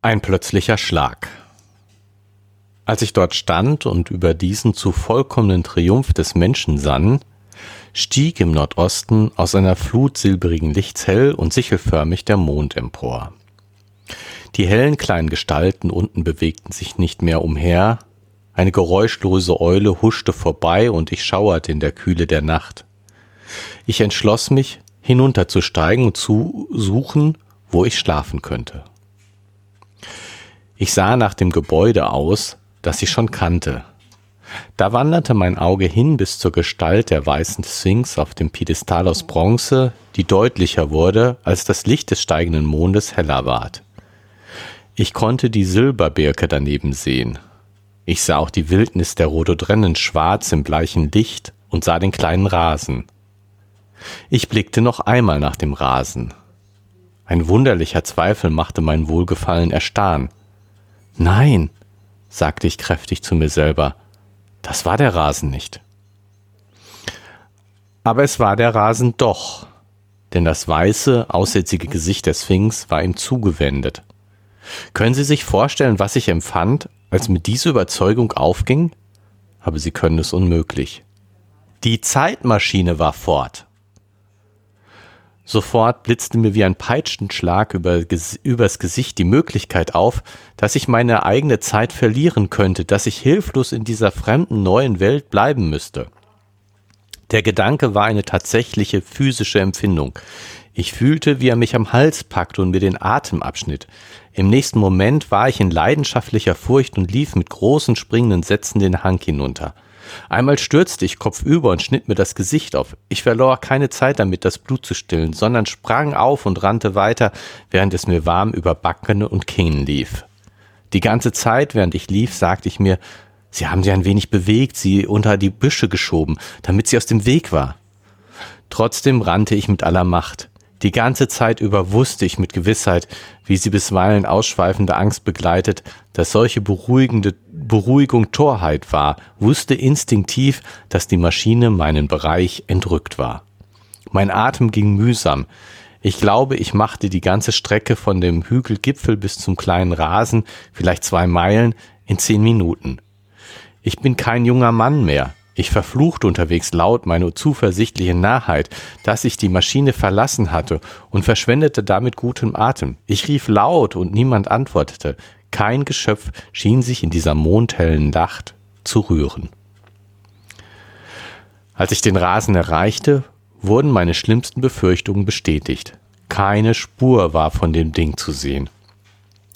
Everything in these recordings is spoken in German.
Ein plötzlicher Schlag. Als ich dort stand und über diesen zu vollkommenen Triumph des Menschen sann, stieg im Nordosten aus einer Flut silbrigen Lichts hell und sichelförmig der Mond empor. Die hellen kleinen Gestalten unten bewegten sich nicht mehr umher, eine geräuschlose Eule huschte vorbei und ich schauerte in der Kühle der Nacht. Ich entschloss mich, hinunterzusteigen und zu suchen, wo ich schlafen könnte. Ich sah nach dem Gebäude aus, das ich schon kannte. Da wanderte mein Auge hin bis zur Gestalt der weißen Sphinx auf dem Piedestal aus Bronze, die deutlicher wurde, als das Licht des steigenden Mondes heller ward. Ich konnte die Silberbirke daneben sehen. Ich sah auch die Wildnis der Rhododrennen schwarz im bleichen Licht und sah den kleinen Rasen. Ich blickte noch einmal nach dem Rasen. Ein wunderlicher Zweifel machte mein Wohlgefallen erstarren. Nein, sagte ich kräftig zu mir selber, das war der Rasen nicht. Aber es war der Rasen doch, denn das weiße, aussätzige Gesicht der Sphinx war ihm zugewendet. Können Sie sich vorstellen, was ich empfand, als mir diese Überzeugung aufging? Aber Sie können es unmöglich. Die Zeitmaschine war fort. Sofort blitzte mir wie ein Peitschenschlag über, übers Gesicht die Möglichkeit auf, dass ich meine eigene Zeit verlieren könnte, dass ich hilflos in dieser fremden neuen Welt bleiben müsste. Der Gedanke war eine tatsächliche physische Empfindung. Ich fühlte, wie er mich am Hals packte und mir den Atem abschnitt. Im nächsten Moment war ich in leidenschaftlicher Furcht und lief mit großen springenden Sätzen den Hang hinunter. Einmal stürzte ich kopfüber und schnitt mir das Gesicht auf. Ich verlor keine Zeit damit, das Blut zu stillen, sondern sprang auf und rannte weiter, während es mir warm über Backen und Kinn lief. Die ganze Zeit, während ich lief, sagte ich mir, Sie haben sie ein wenig bewegt, sie unter die Büsche geschoben, damit sie aus dem Weg war. Trotzdem rannte ich mit aller Macht. Die ganze Zeit über wusste ich mit Gewissheit, wie sie bisweilen ausschweifende Angst begleitet, dass solche beruhigende Beruhigung Torheit war, wusste instinktiv, dass die Maschine meinen Bereich entrückt war. Mein Atem ging mühsam. Ich glaube, ich machte die ganze Strecke von dem Hügelgipfel bis zum kleinen Rasen, vielleicht zwei Meilen, in zehn Minuten. Ich bin kein junger Mann mehr. Ich verfluchte unterwegs laut meine zuversichtliche Nahheit, dass ich die Maschine verlassen hatte und verschwendete damit guten Atem. Ich rief laut und niemand antwortete. Kein Geschöpf schien sich in dieser mondhellen Nacht zu rühren. Als ich den Rasen erreichte, wurden meine schlimmsten Befürchtungen bestätigt. Keine Spur war von dem Ding zu sehen.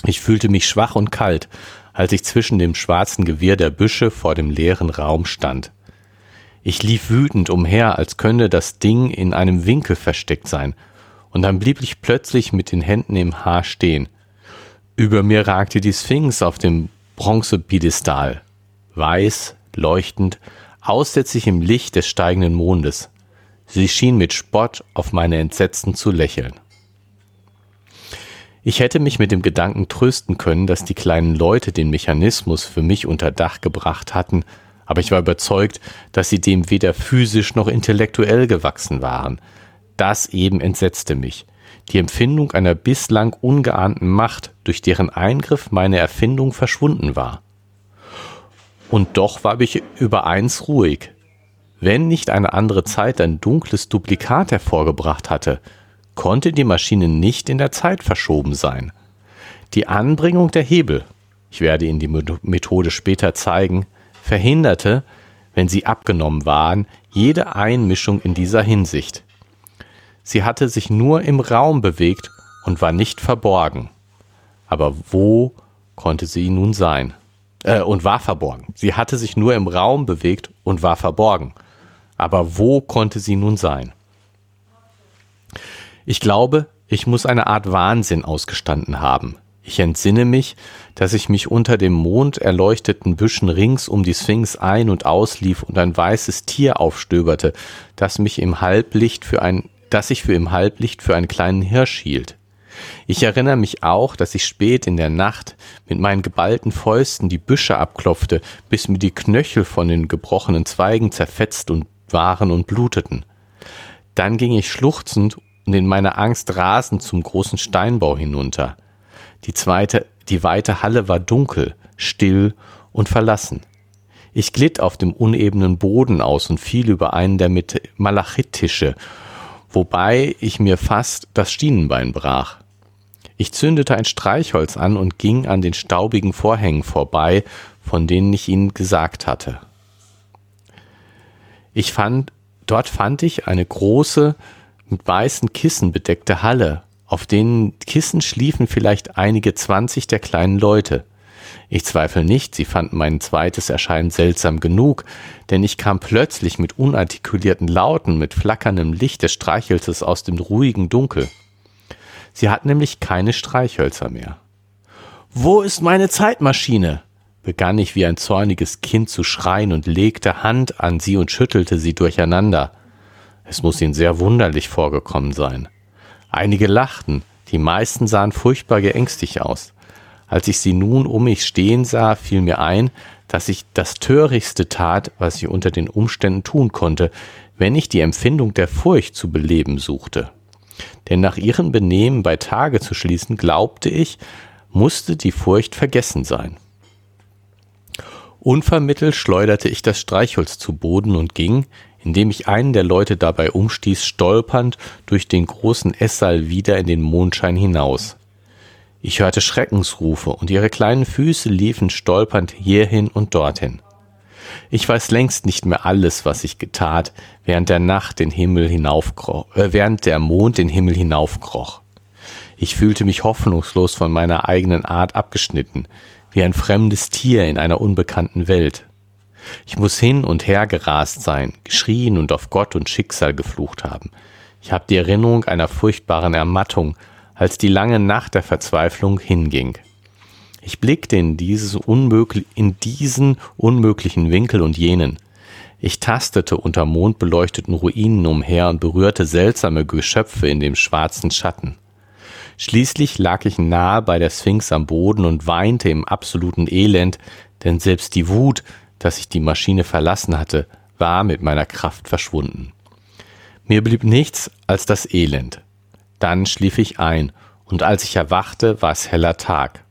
Ich fühlte mich schwach und kalt, als ich zwischen dem schwarzen Gewirr der Büsche vor dem leeren Raum stand. Ich lief wütend umher, als könnte das Ding in einem Winkel versteckt sein, und dann blieb ich plötzlich mit den Händen im Haar stehen. Über mir ragte die Sphinx auf dem Bronzepidestal, weiß, leuchtend, aussätzlich im Licht des steigenden Mondes. Sie schien mit Spott auf meine Entsetzen zu lächeln. Ich hätte mich mit dem Gedanken trösten können, dass die kleinen Leute den Mechanismus für mich unter Dach gebracht hatten, aber ich war überzeugt, dass sie dem weder physisch noch intellektuell gewachsen waren. Das eben entsetzte mich. Die Empfindung einer bislang ungeahnten Macht, durch deren Eingriff meine Erfindung verschwunden war. Und doch war ich über eins ruhig. Wenn nicht eine andere Zeit ein dunkles Duplikat hervorgebracht hatte, konnte die Maschine nicht in der Zeit verschoben sein. Die Anbringung der Hebel, ich werde Ihnen die Methode später zeigen, verhinderte, wenn sie abgenommen waren, jede Einmischung in dieser Hinsicht. Sie hatte sich nur im Raum bewegt und war nicht verborgen. Aber wo konnte sie nun sein? Äh, und war verborgen. Sie hatte sich nur im Raum bewegt und war verborgen. Aber wo konnte sie nun sein? Ich glaube, ich muss eine Art Wahnsinn ausgestanden haben. Ich entsinne mich, dass ich mich unter dem monderleuchteten Büschen rings um die Sphinx ein- und auslief und ein weißes Tier aufstöberte, das mich im Halblicht für ein, das ich für im Halblicht für einen kleinen Hirsch hielt. Ich erinnere mich auch, dass ich spät in der Nacht mit meinen geballten Fäusten die Büsche abklopfte, bis mir die Knöchel von den gebrochenen Zweigen zerfetzt und waren und bluteten. Dann ging ich schluchzend und in meiner Angst rasend zum großen Steinbau hinunter. Die zweite, die weite Halle war dunkel, still und verlassen. Ich glitt auf dem unebenen Boden aus und fiel über einen der Malachittische, wobei ich mir fast das Schienenbein brach. Ich zündete ein Streichholz an und ging an den staubigen Vorhängen vorbei, von denen ich Ihnen gesagt hatte. Ich fand, dort fand ich eine große, mit weißen Kissen bedeckte Halle. Auf den Kissen schliefen vielleicht einige zwanzig der kleinen Leute. Ich zweifle nicht, sie fanden mein zweites Erscheinen seltsam genug, denn ich kam plötzlich mit unartikulierten Lauten, mit flackerndem Licht des Streichhölzes aus dem ruhigen Dunkel. Sie hatten nämlich keine Streichhölzer mehr. Wo ist meine Zeitmaschine? begann ich wie ein zorniges Kind zu schreien und legte Hand an sie und schüttelte sie durcheinander. Es muss ihnen sehr wunderlich vorgekommen sein. Einige lachten, die meisten sahen furchtbar geängstigt aus. Als ich sie nun um mich stehen sah, fiel mir ein, dass ich das Törichtste tat, was ich unter den Umständen tun konnte, wenn ich die Empfindung der Furcht zu beleben suchte. Denn nach ihrem Benehmen bei Tage zu schließen, glaubte ich, musste die Furcht vergessen sein. Unvermittelt schleuderte ich das Streichholz zu Boden und ging, indem ich einen der Leute dabei umstieß, stolpernd durch den großen Esssaal wieder in den Mondschein hinaus. Ich hörte Schreckensrufe und ihre kleinen Füße liefen stolpernd hierhin und dorthin. Ich weiß längst nicht mehr alles, was ich getat, während der Nacht den Himmel hinaufkroch, äh, während der Mond den Himmel hinaufkroch. Ich fühlte mich hoffnungslos von meiner eigenen Art abgeschnitten, wie ein fremdes Tier in einer unbekannten Welt. Ich muss hin und her gerast sein, geschrien und auf Gott und Schicksal geflucht haben. Ich habe die Erinnerung einer furchtbaren Ermattung, als die lange Nacht der Verzweiflung hinging. Ich blickte in, dieses unmöglich, in diesen unmöglichen Winkel und jenen. Ich tastete unter mondbeleuchteten Ruinen umher und berührte seltsame Geschöpfe in dem schwarzen Schatten. Schließlich lag ich nahe bei der Sphinx am Boden und weinte im absoluten Elend, denn selbst die Wut, dass ich die Maschine verlassen hatte, war mit meiner Kraft verschwunden. Mir blieb nichts als das Elend. Dann schlief ich ein, und als ich erwachte, war es heller Tag.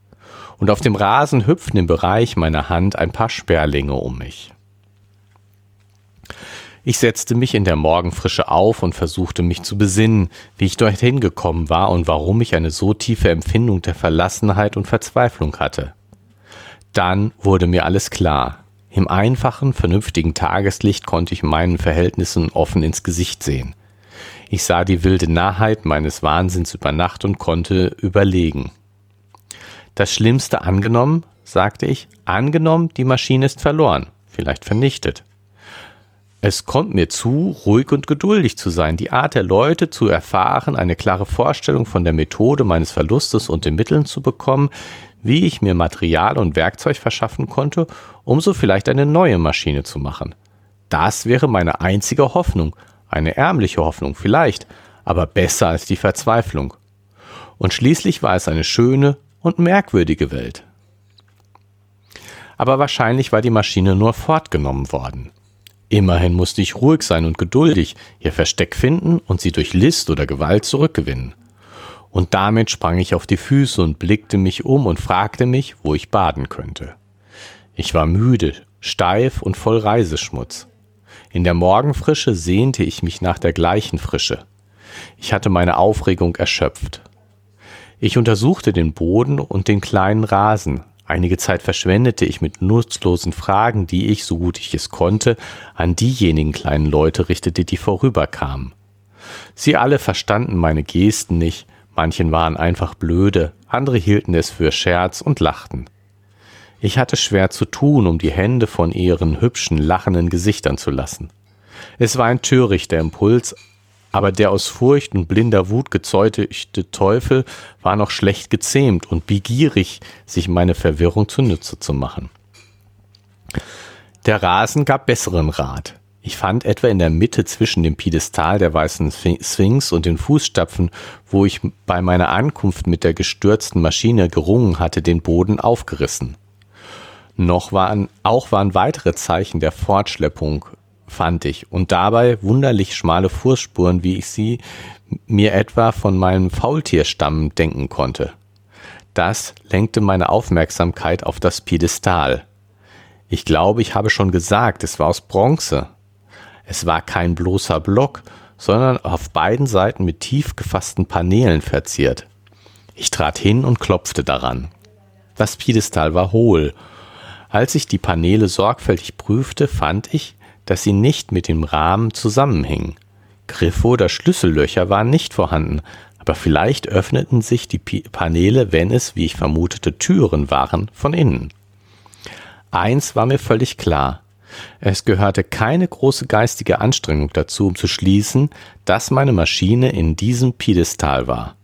Und auf dem Rasen hüpften im Bereich meiner Hand ein paar Sperlinge um mich. Ich setzte mich in der Morgenfrische auf und versuchte mich zu besinnen, wie ich dorthin gekommen war und warum ich eine so tiefe Empfindung der Verlassenheit und Verzweiflung hatte. Dann wurde mir alles klar. Im einfachen, vernünftigen Tageslicht konnte ich meinen Verhältnissen offen ins Gesicht sehen. Ich sah die wilde Nahheit meines Wahnsinns über Nacht und konnte überlegen. Das Schlimmste angenommen, sagte ich, angenommen, die Maschine ist verloren, vielleicht vernichtet. Es kommt mir zu, ruhig und geduldig zu sein, die Art der Leute zu erfahren, eine klare Vorstellung von der Methode meines Verlustes und den Mitteln zu bekommen, wie ich mir Material und Werkzeug verschaffen konnte, um so vielleicht eine neue Maschine zu machen. Das wäre meine einzige Hoffnung, eine ärmliche Hoffnung vielleicht, aber besser als die Verzweiflung. Und schließlich war es eine schöne und merkwürdige Welt. Aber wahrscheinlich war die Maschine nur fortgenommen worden. Immerhin musste ich ruhig sein und geduldig, ihr Versteck finden und sie durch List oder Gewalt zurückgewinnen. Und damit sprang ich auf die Füße und blickte mich um und fragte mich, wo ich baden könnte. Ich war müde, steif und voll Reiseschmutz. In der Morgenfrische sehnte ich mich nach der gleichen Frische. Ich hatte meine Aufregung erschöpft. Ich untersuchte den Boden und den kleinen Rasen. Einige Zeit verschwendete ich mit nutzlosen Fragen, die ich, so gut ich es konnte, an diejenigen kleinen Leute richtete, die vorüberkamen. Sie alle verstanden meine Gesten nicht, manchen waren einfach blöde, andere hielten es für Scherz und lachten. Ich hatte schwer zu tun, um die Hände von ihren hübschen, lachenden Gesichtern zu lassen. Es war ein törichter Impuls, aber der aus Furcht und blinder Wut gezeugte Teufel war noch schlecht gezähmt und begierig, sich meine Verwirrung zunutze zu machen. Der Rasen gab besseren Rat. Ich fand etwa in der Mitte zwischen dem Piedestal der weißen Sphinx und den Fußstapfen, wo ich bei meiner Ankunft mit der gestürzten Maschine gerungen hatte, den Boden aufgerissen. Noch waren, auch waren weitere Zeichen der Fortschleppung, fand ich, und dabei wunderlich schmale Fußspuren, wie ich sie mir etwa von meinem Faultierstamm denken konnte. Das lenkte meine Aufmerksamkeit auf das Piedestal. Ich glaube, ich habe schon gesagt, es war aus Bronze. Es war kein bloßer Block, sondern auf beiden Seiten mit tief gefassten Paneelen verziert. Ich trat hin und klopfte daran. Das Piedestal war hohl. Als ich die Paneele sorgfältig prüfte, fand ich, dass sie nicht mit dem Rahmen zusammenhingen. Griffe oder Schlüssellöcher waren nicht vorhanden, aber vielleicht öffneten sich die Paneele, wenn es, wie ich vermutete, Türen waren von innen. Eins war mir völlig klar. Es gehörte keine große geistige Anstrengung dazu, um zu schließen, dass meine Maschine in diesem Piedestal war.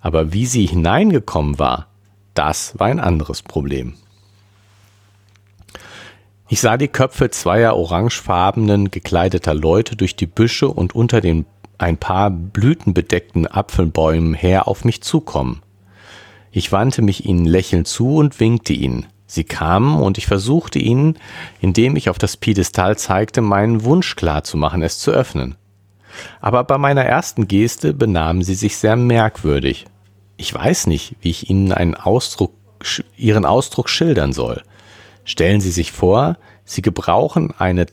Aber wie sie hineingekommen war, das war ein anderes Problem. Ich sah die Köpfe zweier orangefarbenen gekleideter Leute durch die Büsche und unter den ein paar blütenbedeckten Apfelbäumen her auf mich zukommen. Ich wandte mich ihnen lächelnd zu und winkte ihnen. Sie kamen und ich versuchte ihnen, indem ich auf das Piedestal zeigte, meinen Wunsch klar zu machen, es zu öffnen. Aber bei meiner ersten Geste benahmen sie sich sehr merkwürdig. Ich weiß nicht, wie ich ihnen einen Ausdruck, ihren Ausdruck schildern soll. Stellen Sie sich vor, Sie gebrauchen eine,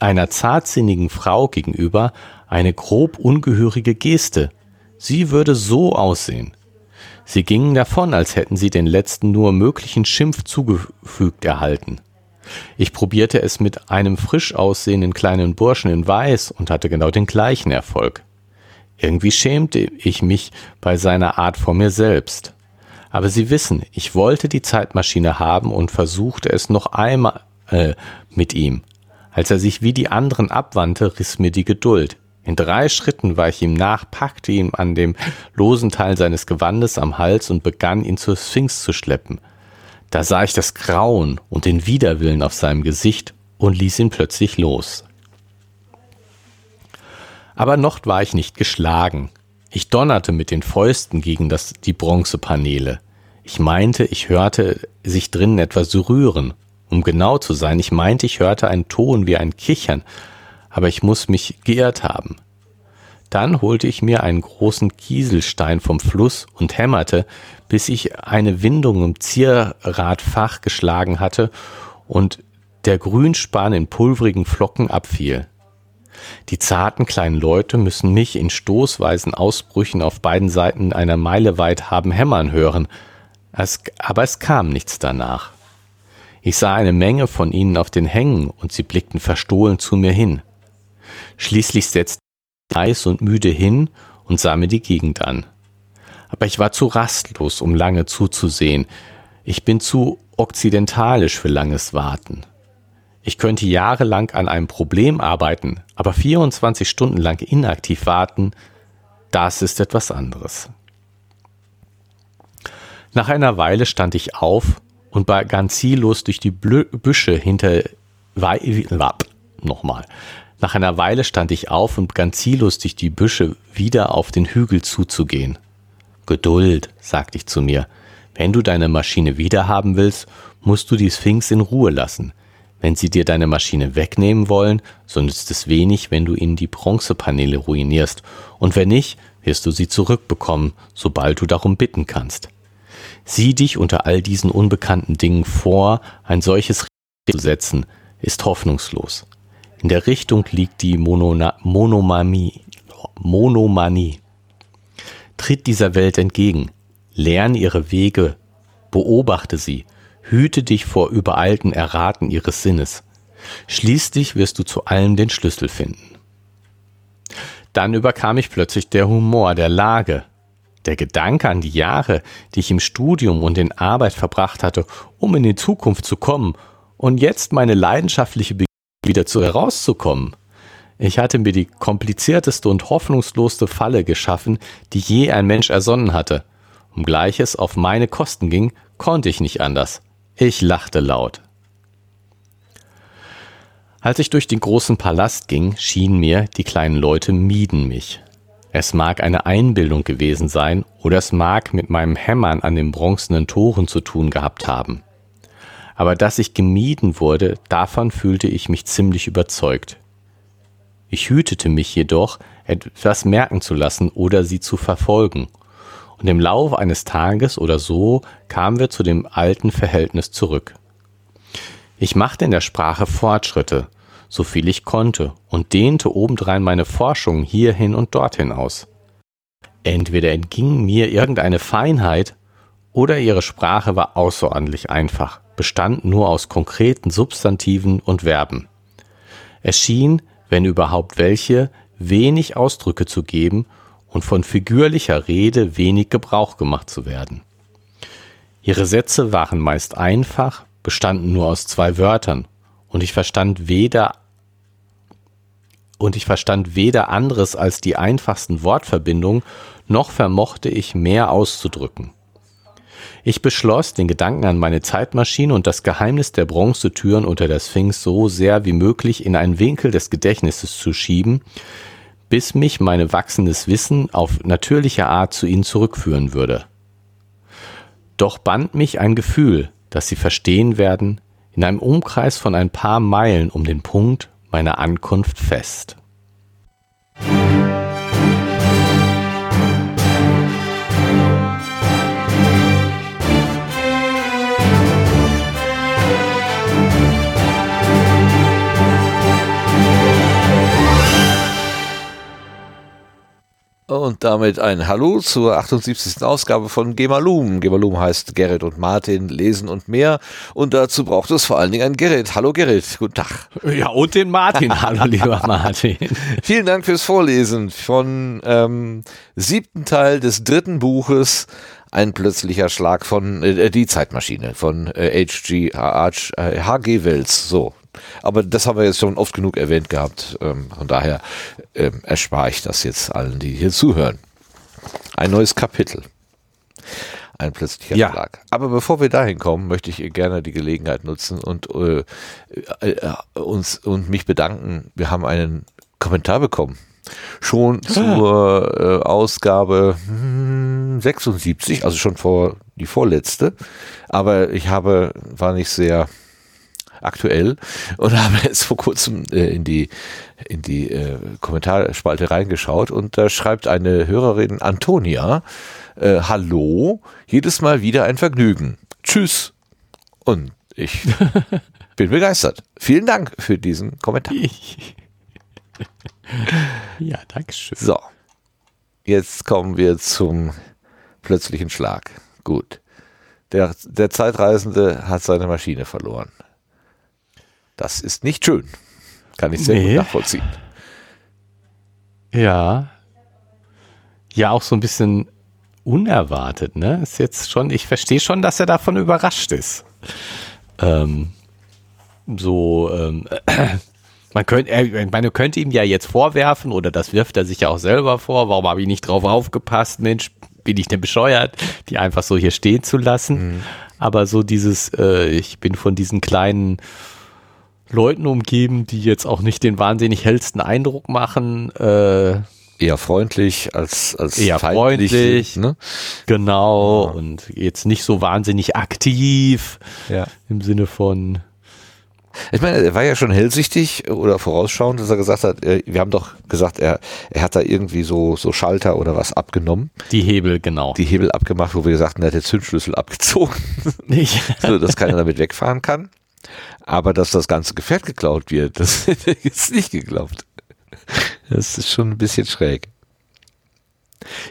einer zartsinnigen Frau gegenüber eine grob ungehörige Geste. Sie würde so aussehen. Sie gingen davon, als hätten sie den letzten nur möglichen Schimpf zugefügt erhalten. Ich probierte es mit einem frisch aussehenden kleinen Burschen in Weiß und hatte genau den gleichen Erfolg. Irgendwie schämte ich mich bei seiner Art vor mir selbst. Aber Sie wissen, ich wollte die Zeitmaschine haben und versuchte es noch einmal äh, mit ihm. Als er sich wie die anderen abwandte, riss mir die Geduld. In drei Schritten war ich ihm nach, packte ihn an dem losen Teil seines Gewandes am Hals und begann ihn zur Sphinx zu schleppen. Da sah ich das Grauen und den Widerwillen auf seinem Gesicht und ließ ihn plötzlich los. Aber noch war ich nicht geschlagen. Ich donnerte mit den Fäusten gegen das, die Bronzepaneele. Ich meinte, ich hörte sich drinnen etwas rühren. Um genau zu sein, ich meinte, ich hörte einen Ton wie ein Kichern, aber ich muss mich geirrt haben. Dann holte ich mir einen großen Kieselstein vom Fluss und hämmerte, bis ich eine Windung im Zierradfach geschlagen hatte und der Grünspan in pulverigen Flocken abfiel. Die zarten kleinen Leute müssen mich in stoßweisen Ausbrüchen auf beiden Seiten einer Meile weit haben hämmern hören, es, aber es kam nichts danach. Ich sah eine Menge von ihnen auf den Hängen und sie blickten verstohlen zu mir hin. Schließlich setzte ich heiß und müde hin und sah mir die Gegend an. Aber ich war zu rastlos, um lange zuzusehen. Ich bin zu okzidentalisch für langes Warten. Ich könnte jahrelang an einem Problem arbeiten, aber 24 Stunden lang inaktiv warten, das ist etwas anderes. Nach einer Weile stand ich auf und begann ziellos durch die Büsche hinter nochmal nach einer Weile stand ich auf und begann ziellos durch die Büsche wieder auf den Hügel zuzugehen. Geduld, sagte ich zu mir. Wenn du deine Maschine wiederhaben willst, musst du die Sphinx in Ruhe lassen. Wenn sie dir deine Maschine wegnehmen wollen, so nützt es wenig, wenn du ihnen die Bronzepaneele ruinierst, und wenn nicht, wirst du sie zurückbekommen, sobald du darum bitten kannst. Sieh dich unter all diesen unbekannten Dingen vor, ein solches zu setzen, ist hoffnungslos. In der Richtung liegt die Monona Monomanie. Monomanie. Tritt dieser Welt entgegen, lern ihre Wege, beobachte sie, hüte dich vor übereilten Erraten ihres Sinnes. Schließlich wirst du zu allem den Schlüssel finden. Dann überkam ich plötzlich der Humor der Lage, der Gedanke an die Jahre, die ich im Studium und in Arbeit verbracht hatte, um in die Zukunft zu kommen, und jetzt meine leidenschaftliche wieder zu herauszukommen. Ich hatte mir die komplizierteste und hoffnungsloseste Falle geschaffen, die je ein Mensch ersonnen hatte. Um gleiches auf meine Kosten ging, konnte ich nicht anders. Ich lachte laut. Als ich durch den großen Palast ging, schien mir, die kleinen Leute mieden mich. Es mag eine Einbildung gewesen sein, oder es mag mit meinem Hämmern an den bronzenen Toren zu tun gehabt haben. Aber dass ich gemieden wurde, davon fühlte ich mich ziemlich überzeugt. Ich hütete mich jedoch, etwas merken zu lassen oder sie zu verfolgen. Und im Laufe eines Tages oder so kamen wir zu dem alten Verhältnis zurück. Ich machte in der Sprache Fortschritte, so viel ich konnte, und dehnte obendrein meine Forschung hierhin und dorthin aus. Entweder entging mir irgendeine Feinheit, oder ihre Sprache war außerordentlich einfach, bestand nur aus konkreten Substantiven und Verben. Es schien, wenn überhaupt welche, wenig Ausdrücke zu geben und von figürlicher Rede wenig Gebrauch gemacht zu werden. Ihre Sätze waren meist einfach, bestanden nur aus zwei Wörtern, und ich verstand weder und ich verstand weder anderes als die einfachsten Wortverbindungen, noch vermochte ich mehr auszudrücken. Ich beschloss, den Gedanken an meine Zeitmaschine und das Geheimnis der Bronzetüren unter der Sphinx so sehr wie möglich in einen Winkel des Gedächtnisses zu schieben, bis mich mein wachsendes Wissen auf natürliche Art zu ihnen zurückführen würde. Doch band mich ein Gefühl, dass sie verstehen werden, in einem Umkreis von ein paar Meilen um den Punkt meiner Ankunft fest. Und damit ein Hallo zur 78. Ausgabe von Gemalum. Gemalum heißt Gerrit und Martin lesen und mehr. Und dazu braucht es vor allen Dingen ein Gerrit. Hallo Gerrit, guten Tag. Ja, und den Martin. Hallo lieber Martin. Vielen Dank fürs Vorlesen von ähm, siebten Teil des dritten Buches ein plötzlicher Schlag von äh, die Zeitmaschine von äh, H.G. H.G. Wells. So, aber das haben wir jetzt schon oft genug erwähnt gehabt. Ähm, von daher ähm, erspare ich das jetzt allen, die hier zuhören. Ein neues Kapitel. Ein plötzlicher ja. Schlag. Aber bevor wir dahin kommen, möchte ich gerne die Gelegenheit nutzen und äh, äh, uns und mich bedanken. Wir haben einen Kommentar bekommen. Schon ah. zur äh, Ausgabe hm, 76, also schon vor die vorletzte. Aber ich habe, war nicht sehr aktuell und habe jetzt vor kurzem äh, in die in die äh, Kommentarspalte reingeschaut und da schreibt eine Hörerin Antonia äh, Hallo, jedes Mal wieder ein Vergnügen. Tschüss. Und ich bin begeistert. Vielen Dank für diesen Kommentar. ja, danke schön. So. Jetzt kommen wir zum plötzlichen Schlag. Gut. Der, der Zeitreisende hat seine Maschine verloren. Das ist nicht schön. Kann ich sehr nee. gut nachvollziehen. Ja. Ja, auch so ein bisschen unerwartet, ne? Ist jetzt schon, ich verstehe schon, dass er davon überrascht ist. Ähm, so, ähm, man könnte, er, man könnte ihm ja jetzt vorwerfen, oder das wirft er sich ja auch selber vor, warum habe ich nicht drauf aufgepasst, Mensch, bin ich denn bescheuert, die einfach so hier stehen zu lassen. Mhm. Aber so dieses, äh, ich bin von diesen kleinen Leuten umgeben, die jetzt auch nicht den wahnsinnig hellsten Eindruck machen. Äh, eher freundlich als, als eher freundlich. Ne? Genau. Ja. Und jetzt nicht so wahnsinnig aktiv. Ja. Im Sinne von. Ich meine, er war ja schon hellsichtig oder vorausschauend, dass er gesagt hat, äh, wir haben doch gesagt, er, er hat da irgendwie so, so Schalter oder was abgenommen. Die Hebel, genau. Die Hebel abgemacht, wo wir gesagt haben, er hat den Zündschlüssel abgezogen. Nicht. so, dass keiner damit wegfahren kann. Aber dass das ganze Gefährt geklaut wird, das hätte ich jetzt nicht geglaubt. Das ist schon ein bisschen schräg.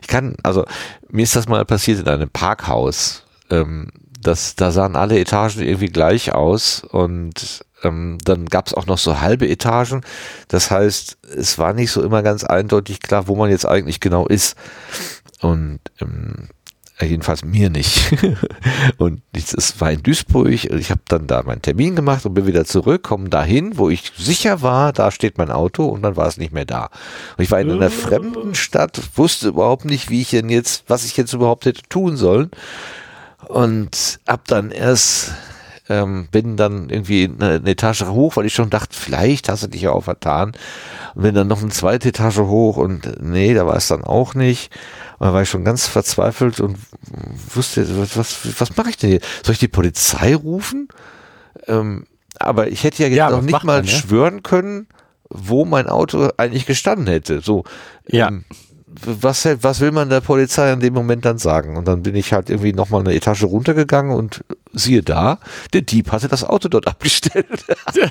Ich kann, also mir ist das mal passiert in einem Parkhaus. Ähm, das, da sahen alle Etagen irgendwie gleich aus und ähm, dann gab es auch noch so halbe Etagen. Das heißt, es war nicht so immer ganz eindeutig klar, wo man jetzt eigentlich genau ist. Und ähm, jedenfalls mir nicht. und es war in Duisburg. Ich habe dann da meinen Termin gemacht und bin wieder zurück, komme dahin, wo ich sicher war, da steht mein Auto und dann war es nicht mehr da. Und ich war in einer fremden Stadt, wusste überhaupt nicht, wie ich denn jetzt, was ich jetzt überhaupt hätte tun sollen. Und hab dann erst ähm, bin dann irgendwie eine, eine Etage hoch, weil ich schon dachte, vielleicht hast du dich ja auch vertan. Und bin dann noch eine zweite Etage hoch und nee, da war es dann auch nicht. Und da war ich schon ganz verzweifelt und wusste, was, was, was mache ich denn hier? Soll ich die Polizei rufen? Ähm, aber ich hätte ja jetzt Ja, noch nicht mal man, ne? schwören können, wo mein Auto eigentlich gestanden hätte. So, Ja. ähm, was, was will man der Polizei in dem Moment dann sagen? Und dann bin ich halt irgendwie nochmal eine Etage runtergegangen und siehe da, der Dieb hatte das Auto dort abgestellt.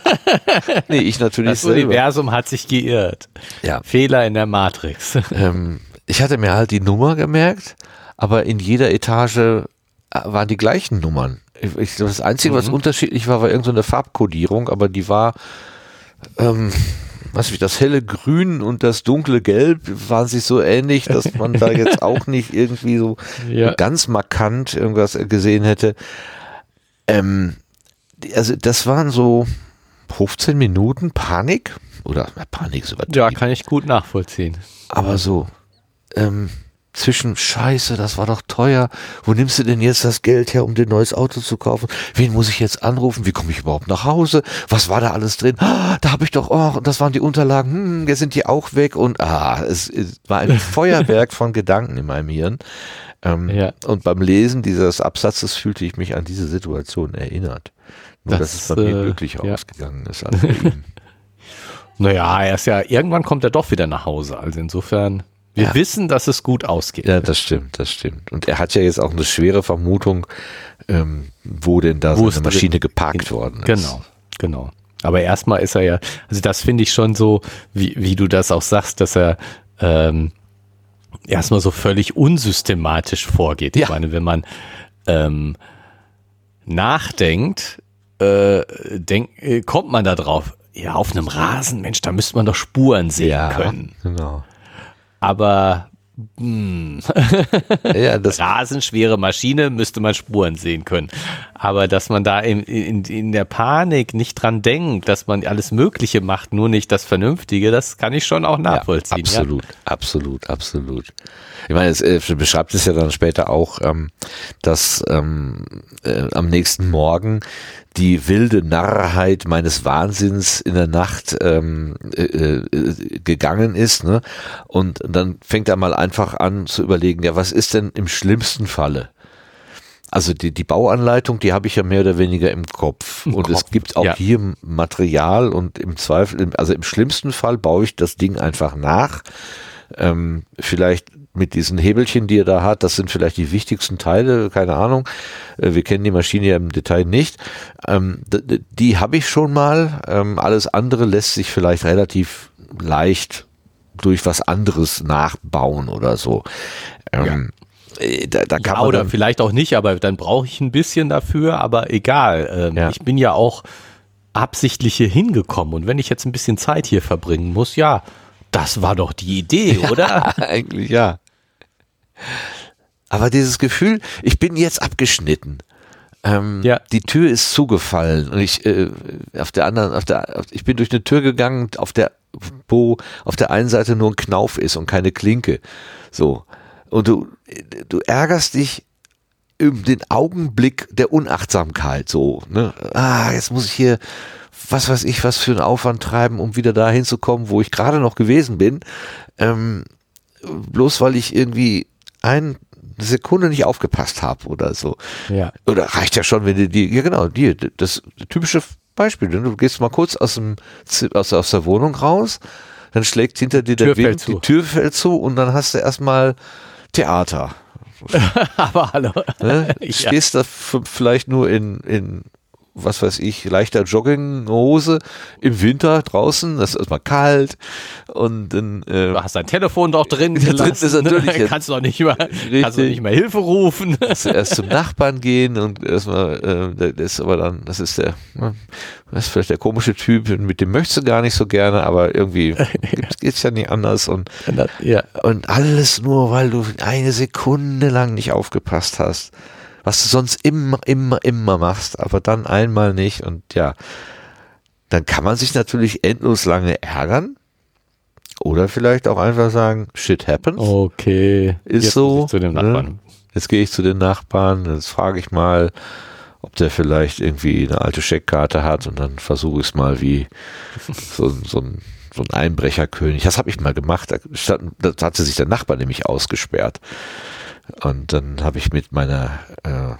nee, ich natürlich Das selber. Universum hat sich geirrt. Ja. Fehler in der Matrix. Ähm, ich hatte mir halt die Nummer gemerkt, aber in jeder Etage äh, waren die gleichen Nummern. Ich, das Einzige, was unterschiedlich war, war irgendeine so Farbkodierung, aber die war, ähm, was ich, das helle Grün und das dunkle Gelb waren sich so ähnlich, dass man da jetzt auch nicht irgendwie so Ja. ganz markant irgendwas gesehen hätte. Ähm, also das waren so 15 Minuten Panik oder na, Panik ist übertrieben. Ja, kann ich gut nachvollziehen. Aber so, ähm, zwischen Scheiße, das war doch teuer. Wo nimmst du denn jetzt das Geld her, um dir ein neues Auto zu kaufen? Wen muss ich jetzt anrufen? Wie komme ich überhaupt nach Hause? Was war da alles drin? Ah, da habe ich doch, oh, und das waren die Unterlagen. Hm, jetzt sind die auch weg. Und ah, es, es war ein Feuerwerk von Gedanken in meinem Hirn. Ähm, Ja. Und beim Lesen dieses Absatzes fühlte ich mich an diese Situation erinnert. Nur, Das, dass es bei mir äh, glücklicher ja. ausgegangen ist als bei ihm. Naja, er ist ja, irgendwann kommt er doch wieder nach Hause. Also insofern, wir Ja. wissen, dass es gut ausgeht. Ja, das stimmt, das stimmt. Und er hat ja jetzt auch eine schwere Vermutung, ähm, wo denn da Wo so es eine drin- Maschine geparkt worden ist. Genau, genau. Aber erstmal ist er ja, also das finde ich schon so, wie, wie du das auch sagst, dass er ähm, erstmal so völlig unsystematisch vorgeht. Ich Ja. meine, wenn man ähm, nachdenkt, äh, denk, äh, kommt man da drauf, ja, auf einem Rasen, Mensch, da müsste man doch Spuren sehen Ja, können. genau. Aber hm, Ja, das, rasenschwere Maschine müsste man Spuren sehen können. Aber dass man da in, in, in der Panik nicht dran denkt, dass man alles Mögliche macht, nur nicht das Vernünftige, das kann ich schon auch nachvollziehen. Ja, absolut, absolut, absolut. Ich meine, es äh, beschreibt es ja dann später auch, ähm, dass ähm, äh, am nächsten Morgen die wilde Narrheit meines Wahnsinns in der Nacht ähm, äh, äh, gegangen ist. Ne? Und dann fängt er mal einfach an zu überlegen, ja, was ist denn im schlimmsten Falle? Also die, die Bauanleitung, die habe ich ja mehr oder weniger im Kopf. Im und es Kopf, gibt auch ja. hier Material und im Zweifel, also im schlimmsten Fall baue ich das Ding einfach nach. Ähm, vielleicht mit diesen Hebelchen, die er da hat, das sind vielleicht die wichtigsten Teile, keine Ahnung. Äh, wir kennen die Maschine ja im Detail nicht. Ähm, die habe ich schon mal. Ähm, alles andere lässt sich vielleicht relativ leicht durch was anderes nachbauen oder so. Ähm, äh, Da, da kann Ja, man oder dann, vielleicht auch nicht, aber dann brauche ich ein bisschen dafür, aber egal. Ähm, Ja. Ich bin ja auch absichtlich hier hingekommen und wenn ich jetzt ein bisschen Zeit hier verbringen muss, ja, das war doch die Idee, oder? Eigentlich ja. Aber dieses Gefühl, ich bin jetzt abgeschnitten. Ähm, Ja. Die Tür ist zugefallen und ich äh, auf der anderen, auf der, ich bin durch eine Tür gegangen, auf der, wo auf der einen Seite nur ein Knauf ist und keine Klinke. So. Und du, du ärgerst dich um den Augenblick der Unachtsamkeit, so, ne? Ah, jetzt muss ich hier, was weiß ich, was für einen Aufwand treiben, um wieder dahin zu kommen, wo ich gerade noch gewesen bin. Ähm, bloß weil ich irgendwie eine Sekunde nicht aufgepasst habe oder so. ja. Oder reicht ja schon, wenn du die, ja genau, die, das typische Beispiel, ne? du gehst mal kurz aus dem, aus, aus der Wohnung raus, dann schlägt hinter dir der Tür fällt Wind, zu. die Tür fällt zu und dann hast du erstmal Theater. Aber hallo. Ne? Ja. Stehst da f- vielleicht nur in, in, was weiß ich, leichter Jogginghose im Winter draußen, das ist erstmal kalt und dann äh, Du hast dein Telefon doch drin Ja, drin ist natürlich jetzt- kannst du doch nicht mehr, kannst du Richtig. nicht mehr Hilfe rufen. zuerst zum Nachbarn gehen und erstmal, äh, der ist aber dann, das ist der, ne, das ist vielleicht der komische Typ, mit dem möchtest du gar nicht so gerne, aber irgendwie geht's ja nicht anders und, ja. und alles nur, weil du eine Sekunde lang nicht aufgepasst hast, was du sonst immer, immer, immer machst, aber dann einmal nicht und ja, dann kann man sich natürlich endlos lange ärgern oder vielleicht auch einfach sagen, shit happens. Okay. Ist Jetzt so, Zu dem ne? Nachbarn. Jetzt gehe ich zu den Nachbarn, jetzt frage ich mal, ob der vielleicht irgendwie eine alte Scheckkarte hat und dann versuche ich es mal wie so, so ein so ein Einbrecherkönig. Das habe ich mal gemacht. Da, stand, da hatte sich der Nachbar nämlich ausgesperrt. Und dann habe ich mit meiner, äh,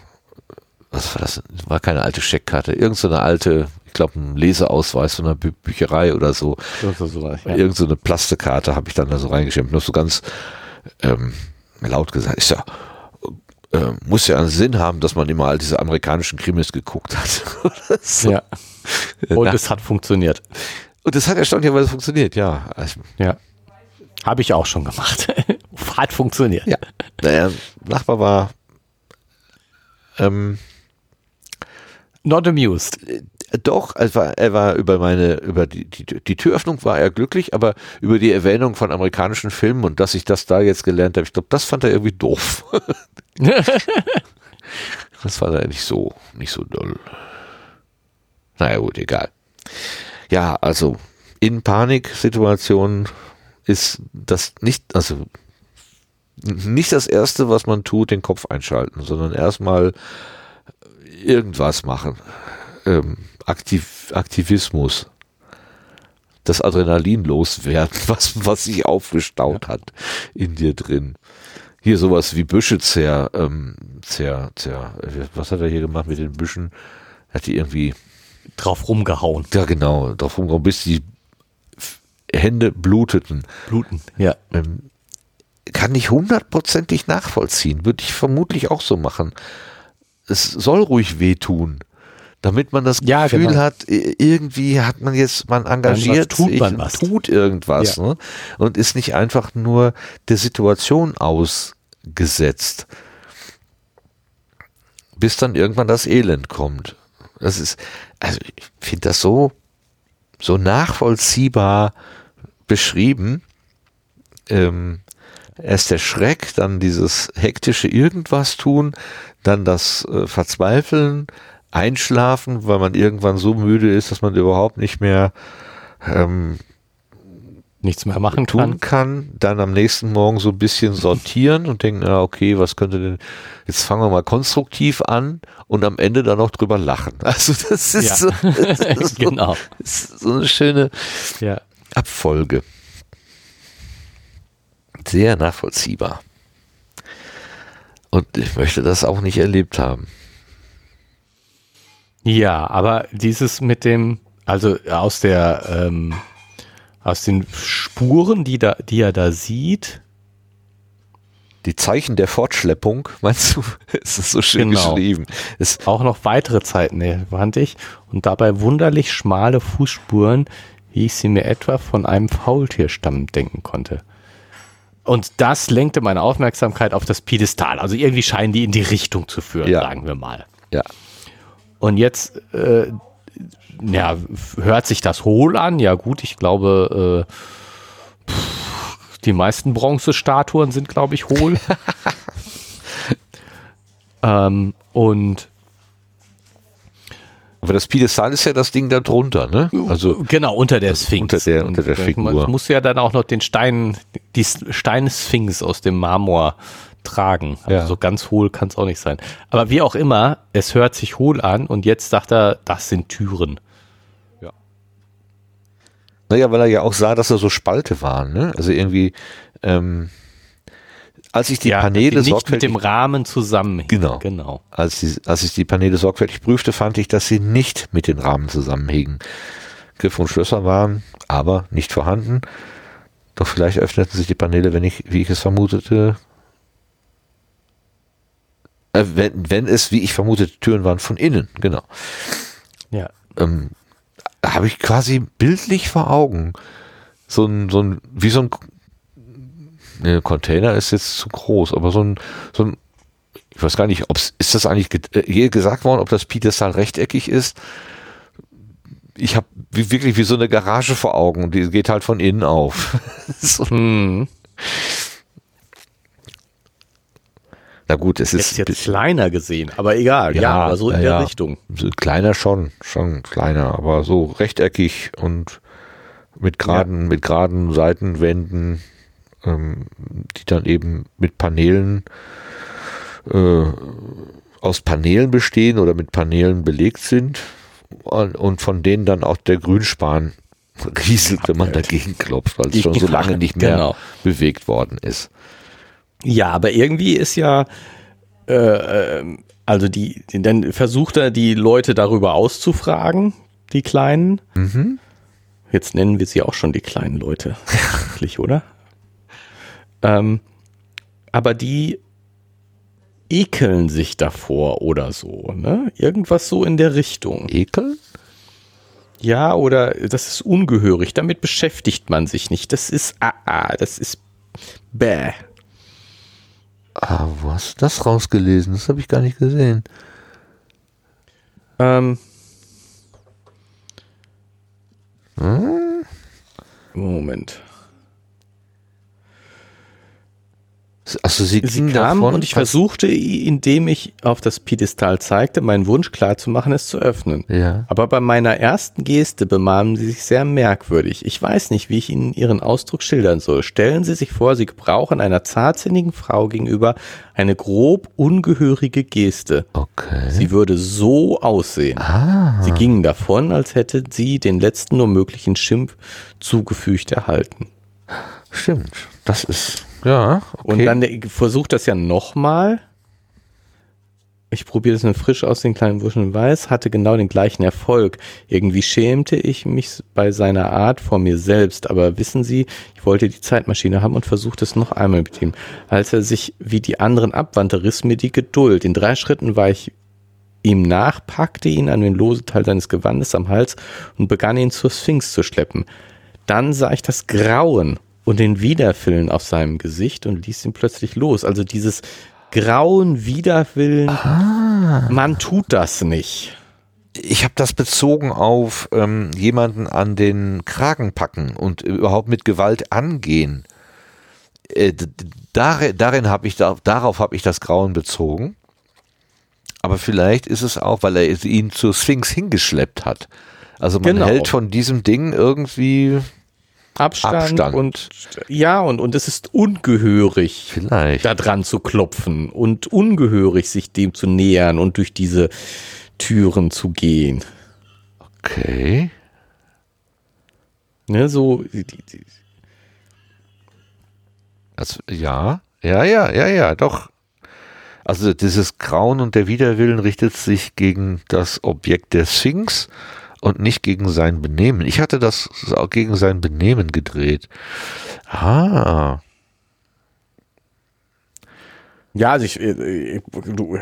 was war das? War keine alte Scheckkarte, irgend so eine alte, ich glaube, ein Leseausweis von einer Bü Bücherei oder so. so ja. Irgend so eine Plastikkarte habe ich dann da so reingeschrieben. Nur so ganz ähm, laut gesagt. Ich sag, äh, muss ja einen Sinn haben, dass man immer all diese amerikanischen Krimis geguckt hat. so. Ja. Und Na, es hat funktioniert. Und es hat erstaunlicherweise funktioniert, ja. Also, ja. Habe ich auch schon gemacht. hat funktioniert. Ja. Naja, Nachbar war ähm, not amused. Doch, er war, er war über meine, über die, die, die Türöffnung war er glücklich, aber über die Erwähnung von amerikanischen Filmen und dass ich das da jetzt gelernt habe, ich glaube, das fand er irgendwie doof. das war da nicht so, nicht so doll. Naja, gut, egal. Ja, also in Paniksituationen ist das nicht, also nicht das erste, was man tut, den Kopf einschalten, sondern erstmal irgendwas machen. Ähm, Aktiv, Aktivismus. Das Adrenalin loswerden, was, was sich aufgestaut ja. hat in dir drin. Hier sowas wie Büsche zer, ähm, zer, zer, was hat er hier gemacht mit den Büschen? Hat die irgendwie drauf rumgehauen. Ja, genau, drauf rumgehauen, bis die Hände bluteten. Bluten, ja. Ähm, kann ich hundertprozentig nachvollziehen, würde ich vermutlich auch so machen. Es soll ruhig wehtun, damit man das ja, Gefühl genau. hat, irgendwie hat man jetzt, man engagiert tut man was. tut irgendwas ja. ne? und ist nicht einfach nur der Situation ausgesetzt, bis dann irgendwann das Elend kommt. Das ist, also ich finde das so, so nachvollziehbar beschrieben. Ähm, erst der Schreck, dann dieses hektische Irgendwas tun, dann das äh, Verzweifeln, Einschlafen, weil man irgendwann so müde ist, dass man überhaupt nicht mehr ähm, nichts mehr machen tun kann. kann. Dann am nächsten Morgen so ein bisschen sortieren und denken, na okay, was könnte denn, jetzt fangen wir mal konstruktiv an und am Ende dann noch drüber lachen. Also das ist, ja. so, das ist so, genau. ist so eine schöne ja. Abfolge. Sehr nachvollziehbar. Und ich möchte das auch nicht erlebt haben. Ja, aber dieses mit dem, also aus der ähm, aus den Spuren, die, da, die er da sieht. Die Zeichen der Fortschleppung, meinst du? es ist so schön genau. geschrieben. Es auch noch weitere Zeiten fand ich und dabei wunderlich schmale Fußspuren, wie ich sie mir etwa von einem Faultierstamm denken konnte. Und das lenkte meine Aufmerksamkeit auf das Piedestal. Also irgendwie scheinen die in die Richtung zu führen, ja. sagen wir mal. Ja. Und jetzt äh, ja, hört sich das hohl an? Ja, gut, ich glaube, äh, die meisten Bronzestatuen sind, glaube ich, hohl. ähm, und aber das Piedestal ist ja das Ding da drunter, ne? Also genau unter der Sphinx. Unter der, unter der Figur. Man muss ja dann auch noch den Stein, die Steinsphinx aus dem Marmor tragen. Also ja. so ganz hohl kann es auch nicht sein. Aber wie auch immer, es hört sich hohl an und jetzt sagt er, das sind Türen. Naja, weil er ja auch sah, dass da so Spalte waren, ne? Also irgendwie, ähm, als ich die ja, Paneele nicht sorgfältig mit dem Rahmen zusammenhängen. Genau. genau. Als, die, als ich die Paneele sorgfältig prüfte, fand ich, dass sie nicht mit den Rahmen zusammenhängen. Griff und Schlösser waren aber nicht vorhanden. Doch vielleicht öffneten sich die Paneele, wenn ich, wie ich es vermutete, äh, wenn, wenn es, wie ich vermutete, Türen waren von innen, genau. Ja. Ähm, habe ich quasi bildlich vor Augen. So ein, so ein, wie so ein ne, Container ist jetzt zu groß, aber so ein, so ein, ich weiß gar nicht, ob ist das eigentlich je gesagt worden, ob das Piedestal rechteckig ist? Ich habe wirklich wie so eine Garage vor Augen, die geht halt von innen auf. so. hm. Na gut, es ist jetzt, jetzt kleiner gesehen, aber egal, ja, ja aber so in ja, der Richtung. Kleiner schon, schon kleiner, aber so rechteckig und mit geraden, ja. mit geraden Seitenwänden, ähm, die dann eben mit Paneelen äh, aus Paneelen bestehen oder mit Paneelen belegt sind und, von denen dann auch der Grünspan rieselt, wenn man dagegen klopft, weil es schon so lange nicht mehr Genau. bewegt worden ist. Ja, aber irgendwie ist ja, äh, ähm, also die, dann versucht er die Leute darüber auszufragen, die Kleinen. Jetzt nennen wir sie auch schon die kleinen Leute, eigentlich, oder? Ähm, aber die ekeln sich davor oder so, ne? Irgendwas so in der Richtung. Ekel? Ja, oder das ist ungehörig, damit beschäftigt man sich nicht. Das ist ah, ah das ist bäh. Ah, wo hast du das rausgelesen? Das habe ich gar nicht gesehen. Ähm. Moment. Achso, sie, Sie kam davon, und ich versuchte, indem ich auf das Piedestal zeigte, meinen Wunsch klarzumachen, es zu öffnen. Ja. Aber bei meiner ersten Geste bemahmen sie sich sehr merkwürdig. Ich weiß nicht, wie ich Ihnen Ihren Ausdruck schildern soll. Stellen Sie sich vor, Sie gebrauchen einer zartsinnigen Frau gegenüber eine grob ungehörige Geste. Okay. Sie würde so aussehen. ah, Sie gingen davon, als hätte sie den letzten nur möglichen Schimpf zugefügt erhalten. stimmt. Das ist, ja, okay. Und dann versucht das ja nochmal. Ich probiere das nur frisch aus den kleinen Burschen weiß, hatte genau den gleichen Erfolg. Irgendwie schämte ich mich bei seiner Art vor mir selbst, aber wissen Sie, ich wollte die Zeitmaschine haben und versuchte es noch einmal mit ihm. Als er sich wie die anderen abwandte, riss mir die Geduld. In drei Schritten war ich ihm nach, packte ihn an den losen Teil seines Gewandes am Hals und begann ihn zur Sphinx zu schleppen. Dann sah ich das Grauen und den Widerwillen auf seinem Gesicht und ließ ihn plötzlich los. Also dieses Grauen, Widerwillen, man tut das nicht. ich habe das bezogen auf ähm, jemanden an den Kragen packen und überhaupt mit Gewalt angehen. Äh, darin habe ich da, darauf habe ich das Grauen bezogen. Aber vielleicht ist es auch, weil er ihn zur Sphinx hingeschleppt hat. Also man Genau. hält von diesem Ding irgendwie Abstand, Abstand. und ja, und, und es ist ungehörig, vielleicht. da dran zu klopfen und ungehörig, sich dem zu nähern und durch diese Türen zu gehen. Okay. Ne, so, die, die, Also, ja, ja, ja, ja, ja, doch. Also dieses Grauen und der Widerwillen richtet sich gegen das Objekt der Sphinx und nicht gegen sein Benehmen. Ich hatte das auch gegen sein Benehmen gedreht. Ah, Ja, also ich, äh, du,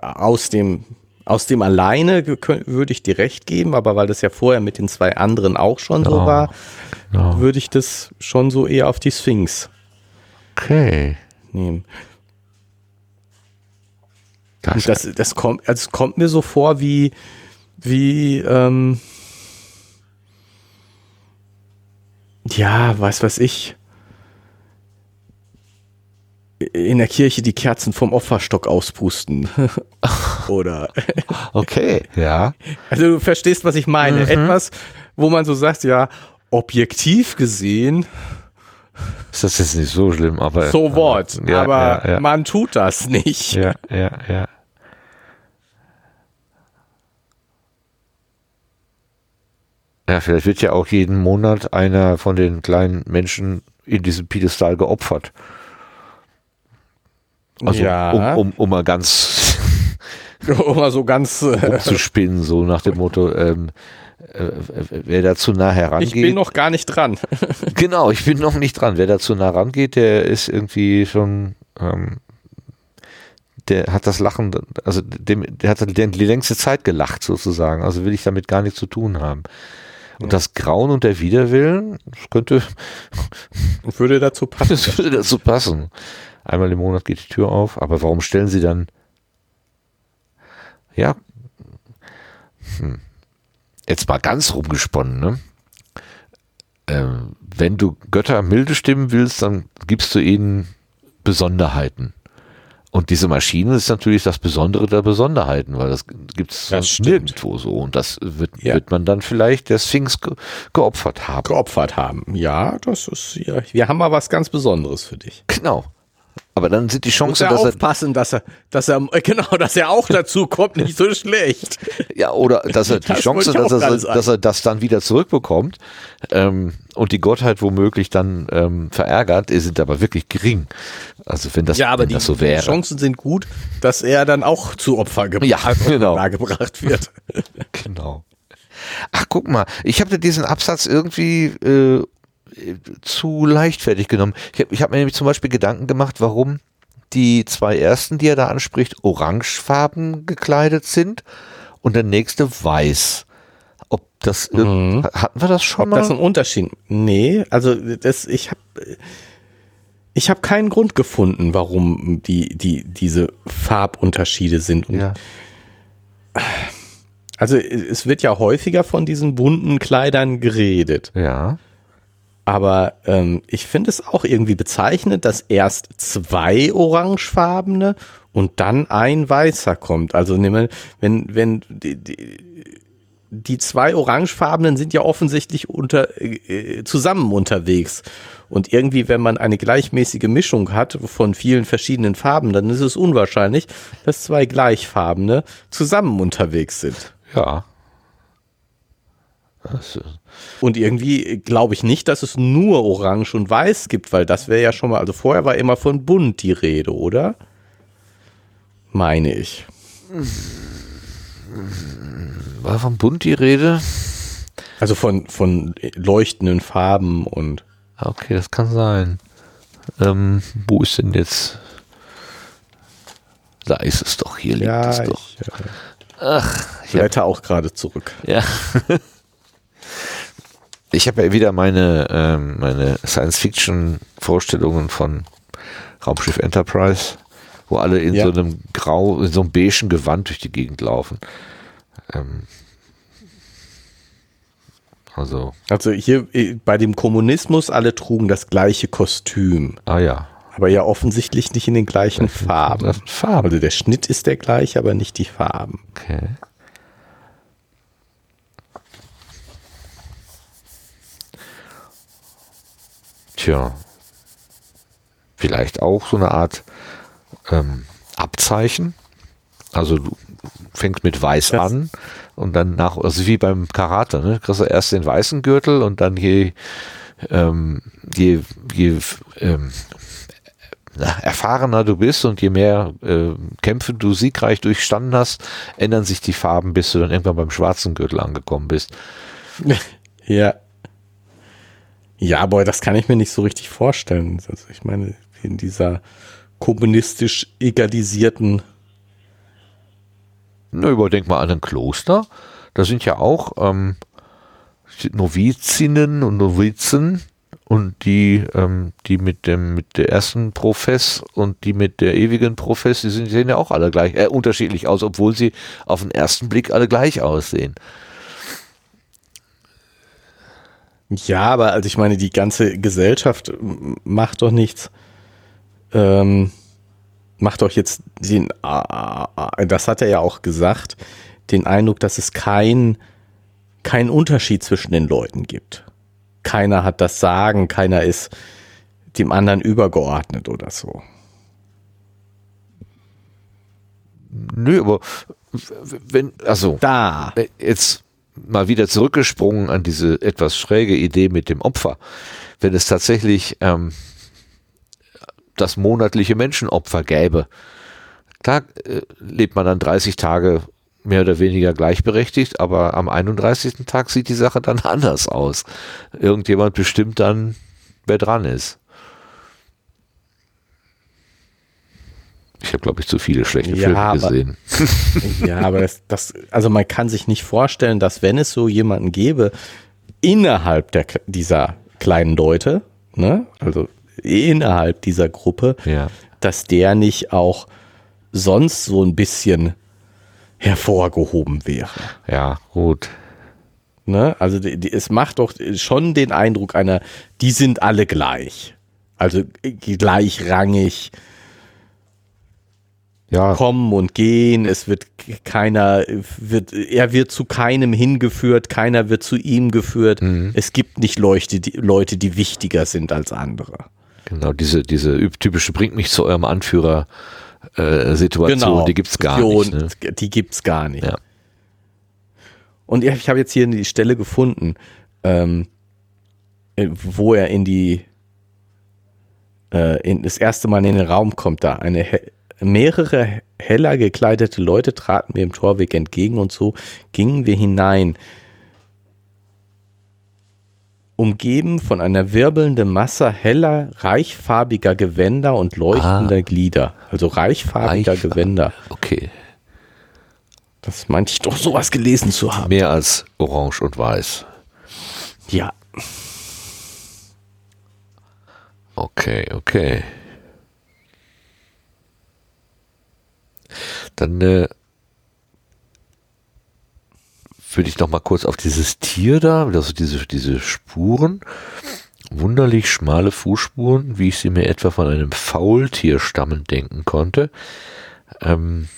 aus dem aus dem alleine würde ich dir recht geben, aber weil das ja vorher mit den zwei anderen auch schon so Ja, war, genau. würde ich das schon so eher auf die Sphinx okay. nehmen. Das, das, das kommt, also es kommt mir so vor wie, wie, ähm, ja, weiß was ich. In der Kirche die Kerzen vom Opferstock auspusten. Oder, okay, ja. also du verstehst, was ich meine. Mhm. Etwas, wo man so sagt, ja, objektiv gesehen, Ist das jetzt nicht so schlimm, aber. so what. Ja, aber ja, ja. man tut das nicht. Ja, ja, ja. Ja, vielleicht wird ja auch jeden Monat einer von den kleinen Menschen in diesem Piedestal geopfert. Also ja, um, um, um mal ganz um mal so ganz, äh, zu spinnen, so nach dem Motto, ähm, äh, wer da zu nah herangeht. ich bin noch gar nicht dran. Genau, ich bin noch nicht dran. Wer da zu nah rangeht, der ist irgendwie schon, ähm, der hat das Lachen, also dem, der hat die längste Zeit gelacht sozusagen. Also will ich damit gar nichts zu tun haben. Und das Grauen und der Widerwillen, das könnte, Würde dazu passen. das würde dazu passen. Einmal im Monat geht die Tür auf, aber warum stellen sie dann, ja, hm. jetzt mal ganz rumgesponnen, ne? Ähm, wenn du Götter milde stimmen willst, dann gibst du ihnen Besonderheiten. Und diese Maschine ist natürlich das Besondere der Besonderheiten, weil das gibt es sonst nirgendwo so. Und das wird, Ja. wird man dann vielleicht der Sphinx ge geopfert haben. geopfert haben. Ja, das ist ja. Wir haben mal was ganz Besonderes für dich. Genau. Aber dann sind die Chancen, er dass er, aufpassen, dass er, dass er, genau, dass er auch dazu kommt, nicht so schlecht. ja, oder dass er die Das Chance, dass er, dass er das dann wieder zurückbekommt ähm, und die Gottheit womöglich dann ähm, verärgert, die sind aber wirklich gering. Also wenn das, Ja, aber wenn die, das so die wäre. Chancen sind gut, dass er dann auch zu Opfer ge Ja, genau. dargebracht wird. Genau. Ach, guck mal, ich habe diesen Absatz irgendwie äh, zu leichtfertig genommen. Ich habe hab mir nämlich zum Beispiel Gedanken gemacht, warum die zwei ersten, die er da anspricht, orangefarben gekleidet sind und der nächste weiß. Ob das Mhm. hatten wir das schon Ob mal? das ein Unterschied? Nee, also das, ich habe ich hab keinen Grund gefunden, warum die, die, diese Farbunterschiede sind. Und ja. Also es wird ja häufiger von diesen bunten Kleidern geredet. ja. Aber ähm, ich finde es auch irgendwie bezeichnend, dass erst zwei orangefarbene und dann ein weißer kommt. Also wenn, wenn die, die, die zwei orangefarbenen sind ja offensichtlich unter, äh, zusammen unterwegs. Und irgendwie, wenn man eine gleichmäßige Mischung hat von vielen verschiedenen Farben, dann ist es unwahrscheinlich, dass zwei gleichfarbene zusammen unterwegs sind. Ja. Und irgendwie glaube ich nicht, dass es nur Orange und Weiß gibt, weil das wäre ja schon mal, also vorher war immer von bunt die Rede, oder? Meine ich. war von bunt die Rede? Also von, von leuchtenden Farben und. Ah, Okay, das kann sein. Ähm, wo ist denn jetzt? Da ist es doch, hier liegt es doch. ich, äh, ich blätter auch gerade zurück. Ja. Ich habe ja wieder meine, ähm, meine Science-Fiction-Vorstellungen von Raumschiff Enterprise, wo alle in Ja. so einem grau, in so einem beigen Gewand durch die Gegend laufen. Ähm, also, Also hier äh, bei dem Kommunismus, alle trugen das gleiche Kostüm, ah ja. aber ja offensichtlich nicht in den gleichen Farben. Farben. Also der Schnitt ist der gleiche, aber nicht die Farben. Okay. Tja. Vielleicht auch so eine Art ähm, Abzeichen. Also du fängst mit weiß Das- an und dann nach, also wie beim Karate, ne? Kriegst du erst den weißen Gürtel und dann je, ähm, je, je ähm, na, erfahrener du bist und je mehr äh, Kämpfe du siegreich durchstanden hast, ändern sich die Farben, bis du dann irgendwann beim schwarzen Gürtel angekommen bist. Ja. Ja, aber das kann ich mir nicht so richtig vorstellen. Also ich meine, in dieser kommunistisch egalisierten, Na, überdenk mal an ein Kloster. Da sind ja auch ähm, Novizinnen und Novizen und die, ähm, die mit dem mit der ersten Profess und die mit der ewigen Profess, die sehen ja auch alle gleich, äh, unterschiedlich aus, obwohl sie auf den ersten Blick alle gleich aussehen. Ja, aber also ich meine, die ganze Gesellschaft macht doch nichts, ähm, macht doch jetzt den, das hat er ja auch gesagt, den Eindruck, dass es kein, kein Unterschied zwischen den Leuten gibt. Keiner hat das Sagen, keiner ist dem anderen übergeordnet oder so. Nö, aber wenn, also Da. jetzt mal wieder zurückgesprungen an diese etwas schräge Idee mit dem Opfer. Wenn es tatsächlich ähm, das monatliche Menschenopfer gäbe, klar äh, lebt man dann 30 Tage mehr oder weniger gleichberechtigt, aber am 31. Tag sieht die Sache dann anders aus. Irgendjemand bestimmt dann, wer dran ist. Ich habe, glaube ich, zu viele schlechte Ja, Filme aber- gesehen. Ja, aber das, das, also man kann sich nicht vorstellen, dass wenn es so jemanden gäbe, innerhalb der, dieser kleinen Leute, ne, also innerhalb dieser Gruppe, Ja. dass der nicht auch sonst so ein bisschen hervorgehoben wäre. Ja, gut. Ne? Also die, die, es macht doch schon den Eindruck einer, die sind alle gleich. Also gleichrangig, Ja, kommen und gehen, es wird keiner, wird, er wird zu keinem hingeführt, keiner wird zu ihm geführt. Es gibt nicht Leute die, Leute, die wichtiger sind als andere. Genau, diese, diese typische bringt mich zu eurem Anführer äh, Situation, Genau. die gibt's gar Situation, nicht. Ne? Die gibt's gar nicht. Ja. Und ich, habe jetzt hier die Stelle gefunden, ähm, äh, wo er in die äh, in, das erste Mal in den Raum kommt da. Eine mehrere heller gekleidete Leute traten mir im Torweg entgegen und so gingen wir hinein. Umgeben von einer wirbelnden Masse heller, reichfarbiger Gewänder und leuchtender Glieder. Also reichfarbiger Reichfarb- Gewänder. Okay, Das meinte ich doch, sowas gelesen zu haben. mehr als orange und weiß. Ja. Okay, okay. Dann äh, würde ich noch mal kurz auf dieses Tier da, also diese, diese Spuren, wunderlich schmale Fußspuren, wie ich sie mir etwa von einem Faultier stammen denken konnte. Ähm,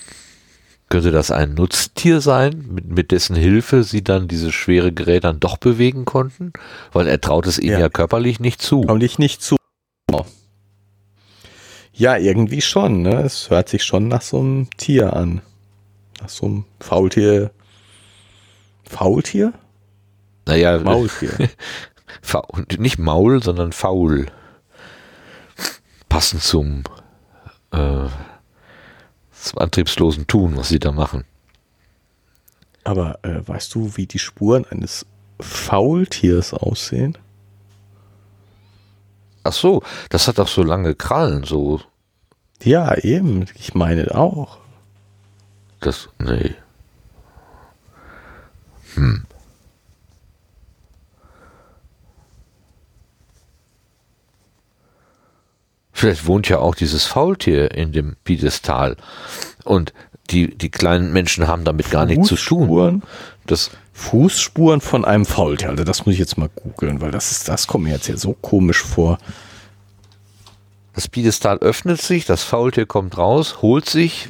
könnte das ein Nutztier sein, mit, mit dessen Hilfe sie dann dieses schwere Gerät dann doch bewegen konnten? Weil er traut es ihnen Ja. ja körperlich nicht zu. Dich nicht zu. Ja, irgendwie schon, ne? Es hört sich schon nach so einem Tier an. Nach so einem Faultier. Faultier? Naja, Maultier. Faul, nicht Maul, sondern faul. Passend zum, äh, zum antriebslosen Tun, was sie da machen. Aber äh, weißt du, wie die Spuren eines Faultiers aussehen? Ach so, das hat doch so lange Krallen, so. Ja, eben. Ich meine auch. Das, nee. Vielleicht wohnt ja auch dieses Faultier in dem Piedestal. Und die, die kleinen Menschen haben damit gar nichts zu tun. Fußspuren? Das, Fußspuren von einem Faultier. Also das muss ich jetzt mal googeln, weil das ist, das kommt mir jetzt ja so komisch vor. Das Piedestal öffnet sich, das Faultier kommt raus, holt sich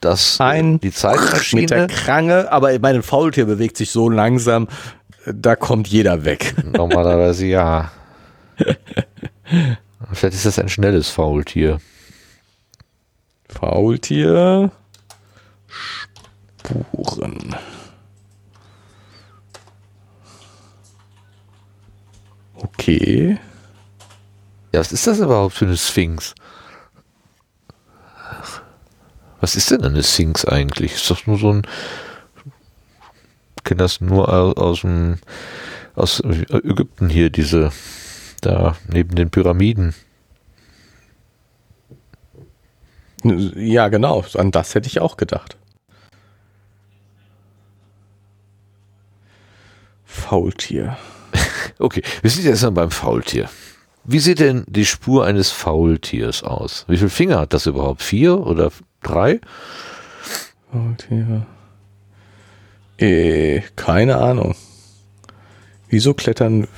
das, Ein die mit der Zeitmaschine. Krange, aber ein Faultier bewegt sich so langsam, da kommt jeder weg. Normalerweise ja. Vielleicht ist das ein schnelles Faultier. Faultier. Spuren. Okay. Ja, was ist das überhaupt für eine Sphinx? Was ist denn eine Sphinx eigentlich? Ist doch nur so ein. Ich kenne das nur aus, aus dem aus Ägypten hier, diese da neben den Pyramiden. Ja, genau. An das hätte ich auch gedacht. Faultier. Okay, wir sind jetzt mal beim Faultier. Wie sieht denn die Spur eines Faultiers aus? Wie viele Finger hat das überhaupt? Vier oder drei? Faultier. Äh, keine Ahnung. Wieso klettern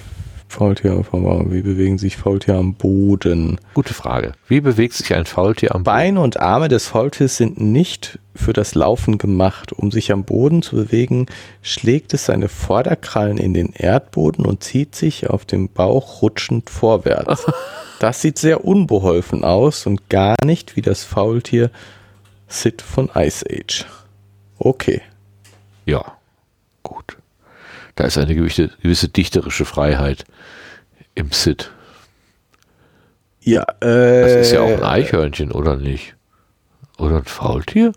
Faultiere vom Baum? Wie bewegen sich Faultiere am Boden? Gute Frage. Wie bewegt sich ein Faultier am Boden? Beine und Arme des Faultiers sind nicht für das Laufen gemacht. Um sich am Boden zu bewegen, schlägt es seine Vorderkrallen in den Erdboden und zieht sich auf dem Bauch rutschend vorwärts. Das sieht sehr unbeholfen aus und gar nicht wie das Faultier Sid von Ice Age. Okay. Ja, gut. Da ist eine gewisse, gewisse dichterische Freiheit im Sid. Ja, äh. Das ist ja auch ein Eichhörnchen, oder nicht? Oder ein Faultier?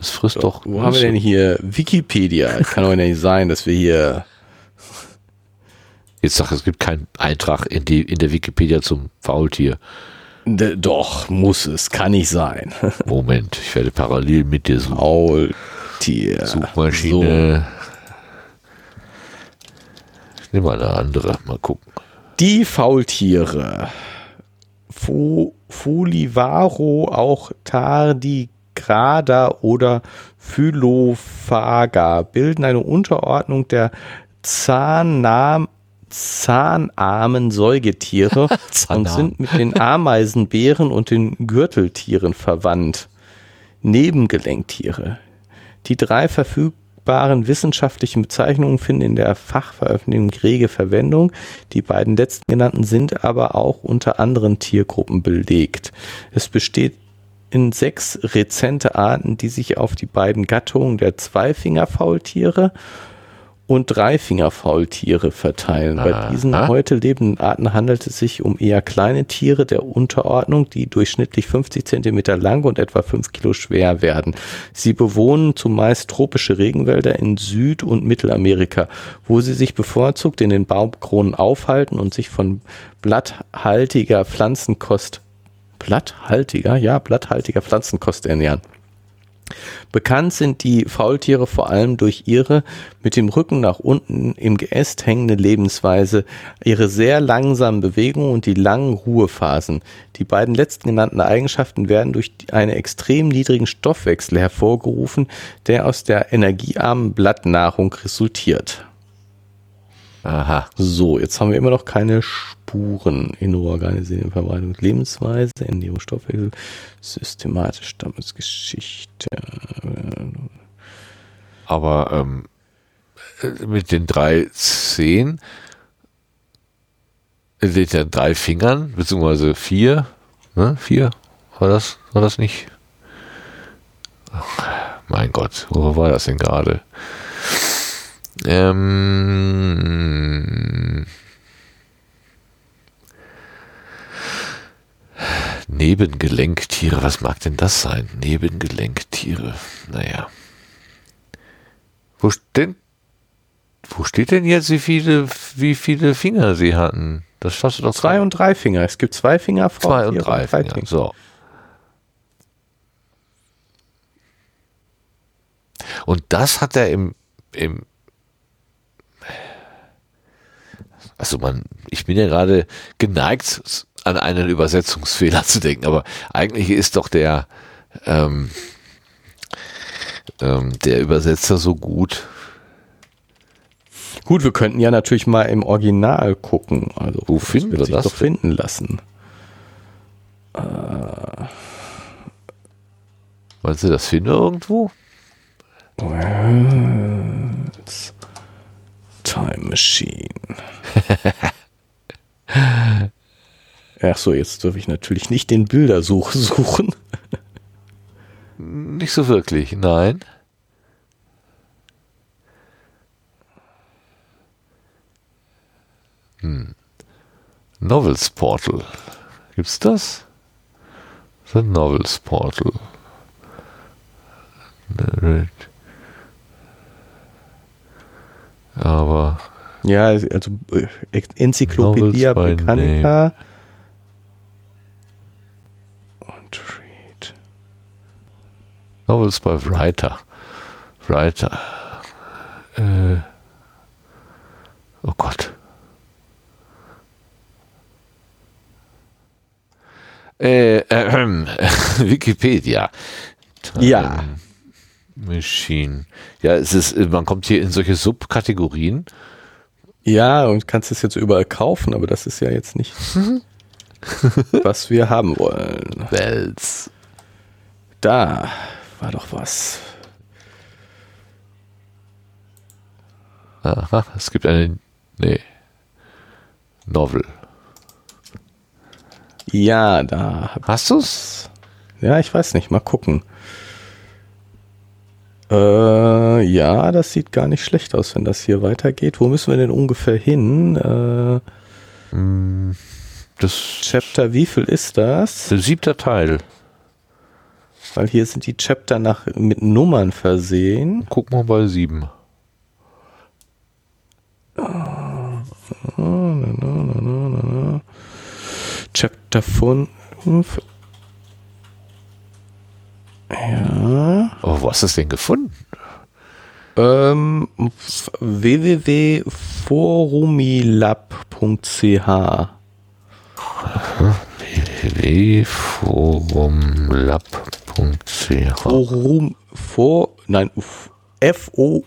Es frisst doch. Wo haben wir denn hier Wikipedia? Kann doch nicht sein, dass wir hier. Jetzt sag, es gibt keinen Eintrag in, die, in der Wikipedia zum Faultier. D doch, muss es, kann nicht sein. Moment, ich werde parallel mit dir suchen. Faultier. Suchmaschine. Ich nehme mal eine andere. Mal gucken. Die Faultiere. Fu Fulivaro, auch Tardigrada oder Phylophaga bilden eine Unterordnung der Zahnam zahnarmen Säugetiere und Zahnarm. sind mit den Ameisenbären und den Gürteltieren verwandt. Nebengelenktiere. Die drei verfüg verfügbaren wissenschaftlichen Bezeichnungen finden in der Fachveröffentlichung rege Verwendung. Die beiden letzten genannten sind aber auch unter anderen Tiergruppen belegt. Es besteht in sechs rezente Arten, die sich auf die beiden Gattungen der Zweifingerfaultiere und Dreifingerfaultiere verteilen. Bei Aha. diesen heute lebenden Arten handelt es sich um eher kleine Tiere der Unterordnung, die durchschnittlich 50 Zentimeter lang und etwa 5 Kilo schwer werden. Sie bewohnen zumeist tropische Regenwälder in Süd- und Mittelamerika, wo sie sich bevorzugt in den Baumkronen aufhalten und sich von blatthaltiger Pflanzenkost blatthaltiger, ja, blatthaltiger Pflanzenkost ernähren. Bekannt sind die Faultiere vor allem durch ihre mit dem Rücken nach unten im Geäst hängende Lebensweise, ihre sehr langsamen Bewegungen und die langen Ruhephasen. Die beiden letzten genannten Eigenschaften werden durch einen extrem niedrigen Stoffwechsel hervorgerufen, der aus der energiearmen Blattnahrung resultiert. Aha. So, jetzt haben wir immer noch keine Spuren in organisierten Verbreitung. Lebensweise, Ernährung, Stoffwechsel, systematisch Stammesgeschichte. Aber ähm, äh, mit den drei Zehen, äh, mit den drei Fingern, beziehungsweise vier, ne? Vier? War das, war das nicht? Ach, mein Gott, wo war das denn gerade? Ähm, Nebengelenktiere, was mag denn das sein? Nebengelenktiere, naja. Wo steht, wo steht denn jetzt, wie viele, wie viele Finger sie hatten? Das schaffst du doch Zwei und drei Finger. Es gibt zwei Finger, zwei und Faultiere drei Finger. Finger. So. Und das hat er im, im also man, ich bin ja gerade geneigt, an einen Übersetzungsfehler zu denken, aber eigentlich ist doch der, ähm, ähm, der Übersetzer so gut. Gut, wir könnten ja natürlich mal im Original gucken. Also, Wo finden wir sich das doch denn? finden lassen. Meinst du, das finden wir irgendwo? Worlds Time Machine. Ach so, jetzt darf ich natürlich nicht den Bildersuch suchen. Nicht so wirklich, nein. Hm. Novels Portal. Gibt's das? The Novels Portal. Aber Ja, also äh, Enzyklopädie Britannica. Und read. Novels by Writer. Writer. Äh. Oh Gott. Äh, äh, Wikipedia. Ja. Machine. Ja, es ist, man kommt hier in solche Subkategorien. Ja, und kannst es jetzt überall kaufen, aber das ist ja jetzt nicht, was wir haben wollen. Wells. Da war doch was. Aha, es gibt eine. Nee. Novel. Ja, da Hast du's? Ja, ich weiß nicht, mal gucken. Äh, ja, das sieht gar nicht schlecht aus, wenn das hier weitergeht. Wo müssen wir denn ungefähr hin? Äh, Das Chapter, wie viel ist das? der siebter Teil. Weil hier sind die Chapter nach, mit Nummern versehen. Guck mal bei sieben. Chapter 5. Ja. Aber wo hast du es denn gefunden? Ähm, www.forumilab.ch www.forumlab.ch Forum, vor, nein, F-O-U-R-M-I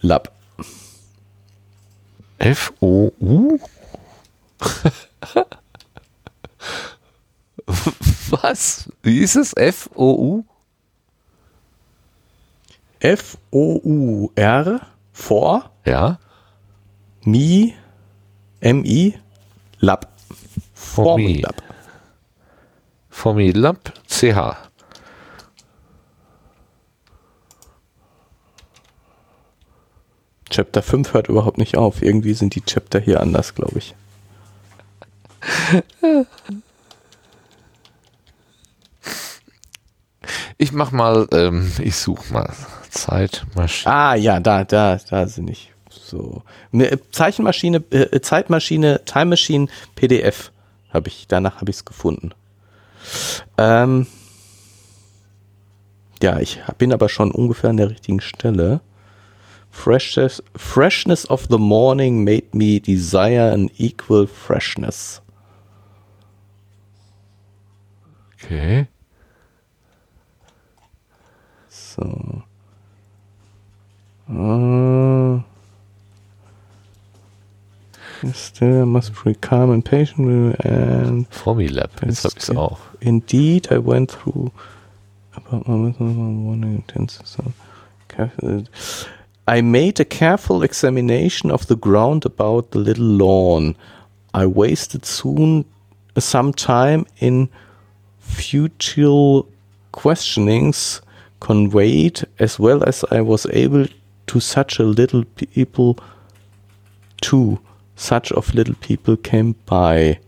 Lab. F-O-U? Was? Wie ist es? F-O-U? F-O-U-R, for, Ja? mi, M-I, Lab. Formilab. Formilab CH. Chapter 5 hört überhaupt nicht auf. Irgendwie sind die Chapter hier anders, glaube ich. Ich mach mal, ähm, ich suche mal Zeitmaschine. Ah, ja, da, da, da sind ich. So. Ne, Zeichenmaschine, äh, Zeitmaschine, Time Machine, PDF habe ich, danach habe ich es gefunden. Ähm, ja, ich bin aber schon ungefähr an der richtigen Stelle. Freshness, freshness of the morning made me desire an equal freshness. Okay. So. Uh, still I must be calm and patient and Formilab, jetzt hab ich's auch. Indeed, I went through about my one intense. so- I made a careful examination of the ground about the little lawn. I wasted soon some time in futile questionings conveyed as well as I was able to such a little people too. Such of little people came by.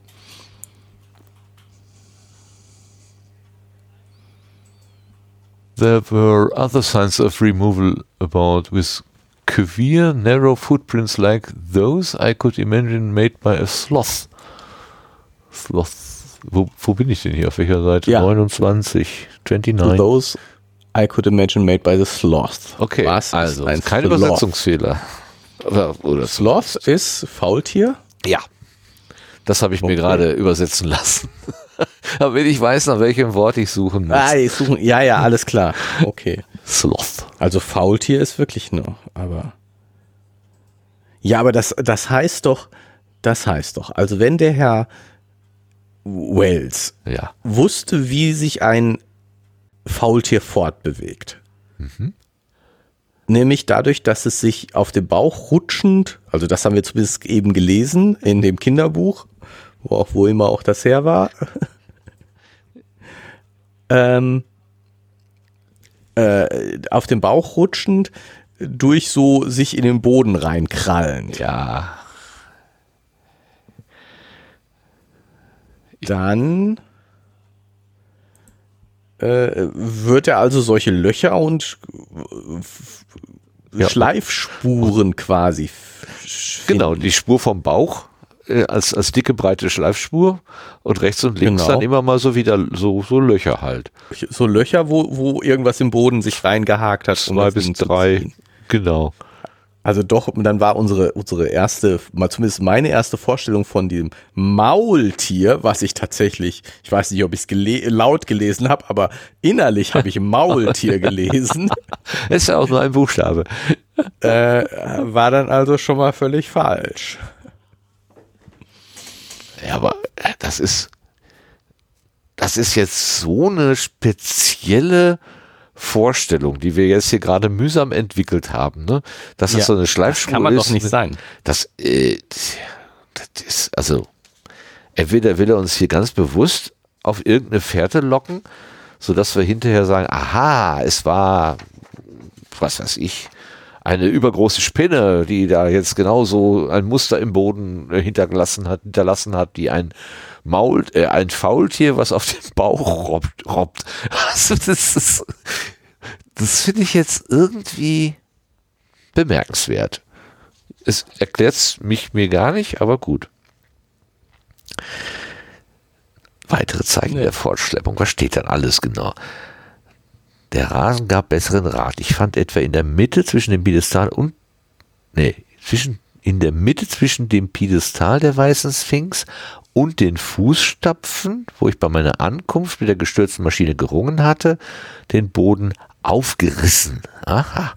There were other signs of removal about with queer, narrow footprints like those I could imagine made by a sloth. Sloth. Wo, wo bin ich denn hier? Auf welcher Seite? Ja. 29, 29. Those I could imagine made by the sloth. Okay, Was also ein kein Sloth? Übersetzungsfehler. Oder, oder Sloth ist Faultier. Ja. Das habe ich mir Okay. gerade übersetzen lassen. Aber wenn ich weiß, nach welchem Wort ich suchen muss. Ah, die suchen, ja, ja, alles klar. Okay. Sloth. Also Faultier ist wirklich noch, aber. Ja, aber das, das heißt doch, das heißt doch, also wenn der Herr Wells Ja. wusste, wie sich ein Faultier fortbewegt. Nämlich dadurch, dass es sich auf dem Bauch rutschend, also das haben wir zumindest eben gelesen in dem Kinderbuch, wo auch wo immer auch das her war, ähm, äh, auf dem Bauch rutschend durch so sich in den Boden reinkrallend. Ja. Dann äh, wird er also solche Löcher und äh, Ja. Schleifspuren quasi. Genau, die Spur vom Bauch äh, als, als dicke, breite Schleifspur und rechts und links Genau. dann immer mal so wieder so, so Löcher halt. So Löcher, wo, wo irgendwas im Boden sich reingehakt hat. um Zwei das bis drei. Genau. Also doch, und dann war unsere, unsere erste, mal zumindest meine erste Vorstellung von dem Maultier, was ich tatsächlich, ich weiß nicht, ob ich es gele laut gelesen habe, aber innerlich habe ich Maultier gelesen, Ist ja auch nur ein Buchstabe. äh, war dann also schon mal völlig falsch. Ja, aber äh, das ist, das ist jetzt so eine spezielle Vorstellung, die wir jetzt hier gerade mühsam entwickelt haben, ne? Dass das Ja, so eine das Schleifspur kann man ist. doch nicht ne? sein. Das, äh, das ist, also, entweder will er uns hier ganz bewusst auf irgendeine Fährte locken, sodass wir hinterher sagen, aha, es war, was weiß ich, eine übergroße Spinne, die da jetzt genauso ein Muster im Boden äh, hinterlassen hat, hinterlassen hat, die ein Maul, äh, ein Faultier, was auf dem Bauch robbt. robbt. Also das ist, das finde ich jetzt irgendwie bemerkenswert. Es erklärt mich mir gar nicht, aber gut. Weitere Zeichen Nee. der Fortschleppung. Was steht dann alles genau? Der Rasen gab besseren Rat. Ich fand etwa in der Mitte zwischen dem Piedestal und nee, zwischen in der Mitte zwischen dem Piedestal der weißen Sphinx und den Fußstapfen, wo ich bei meiner Ankunft mit der gestürzten Maschine gerungen hatte, den Boden aufgerissen. Aha.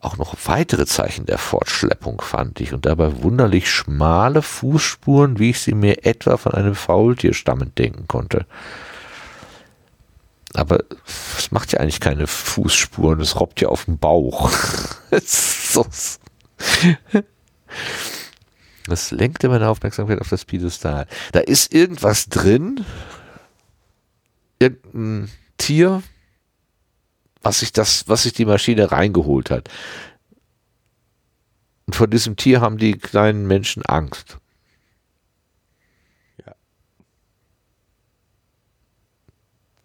Auch noch weitere Zeichen der Fortschleppung fand ich und dabei wunderlich schmale Fußspuren, wie ich sie mir etwa von einem Faultier stammend denken konnte. Aber es macht ja eigentlich keine Fußspuren, es robbt ja auf dem Bauch. Das lenkte meine Aufmerksamkeit auf das Piedestal. Da ist irgendwas drin, irgendein Tier, was sich das, was sich die Maschine reingeholt hat. Und vor diesem Tier haben die kleinen Menschen Angst. Ja.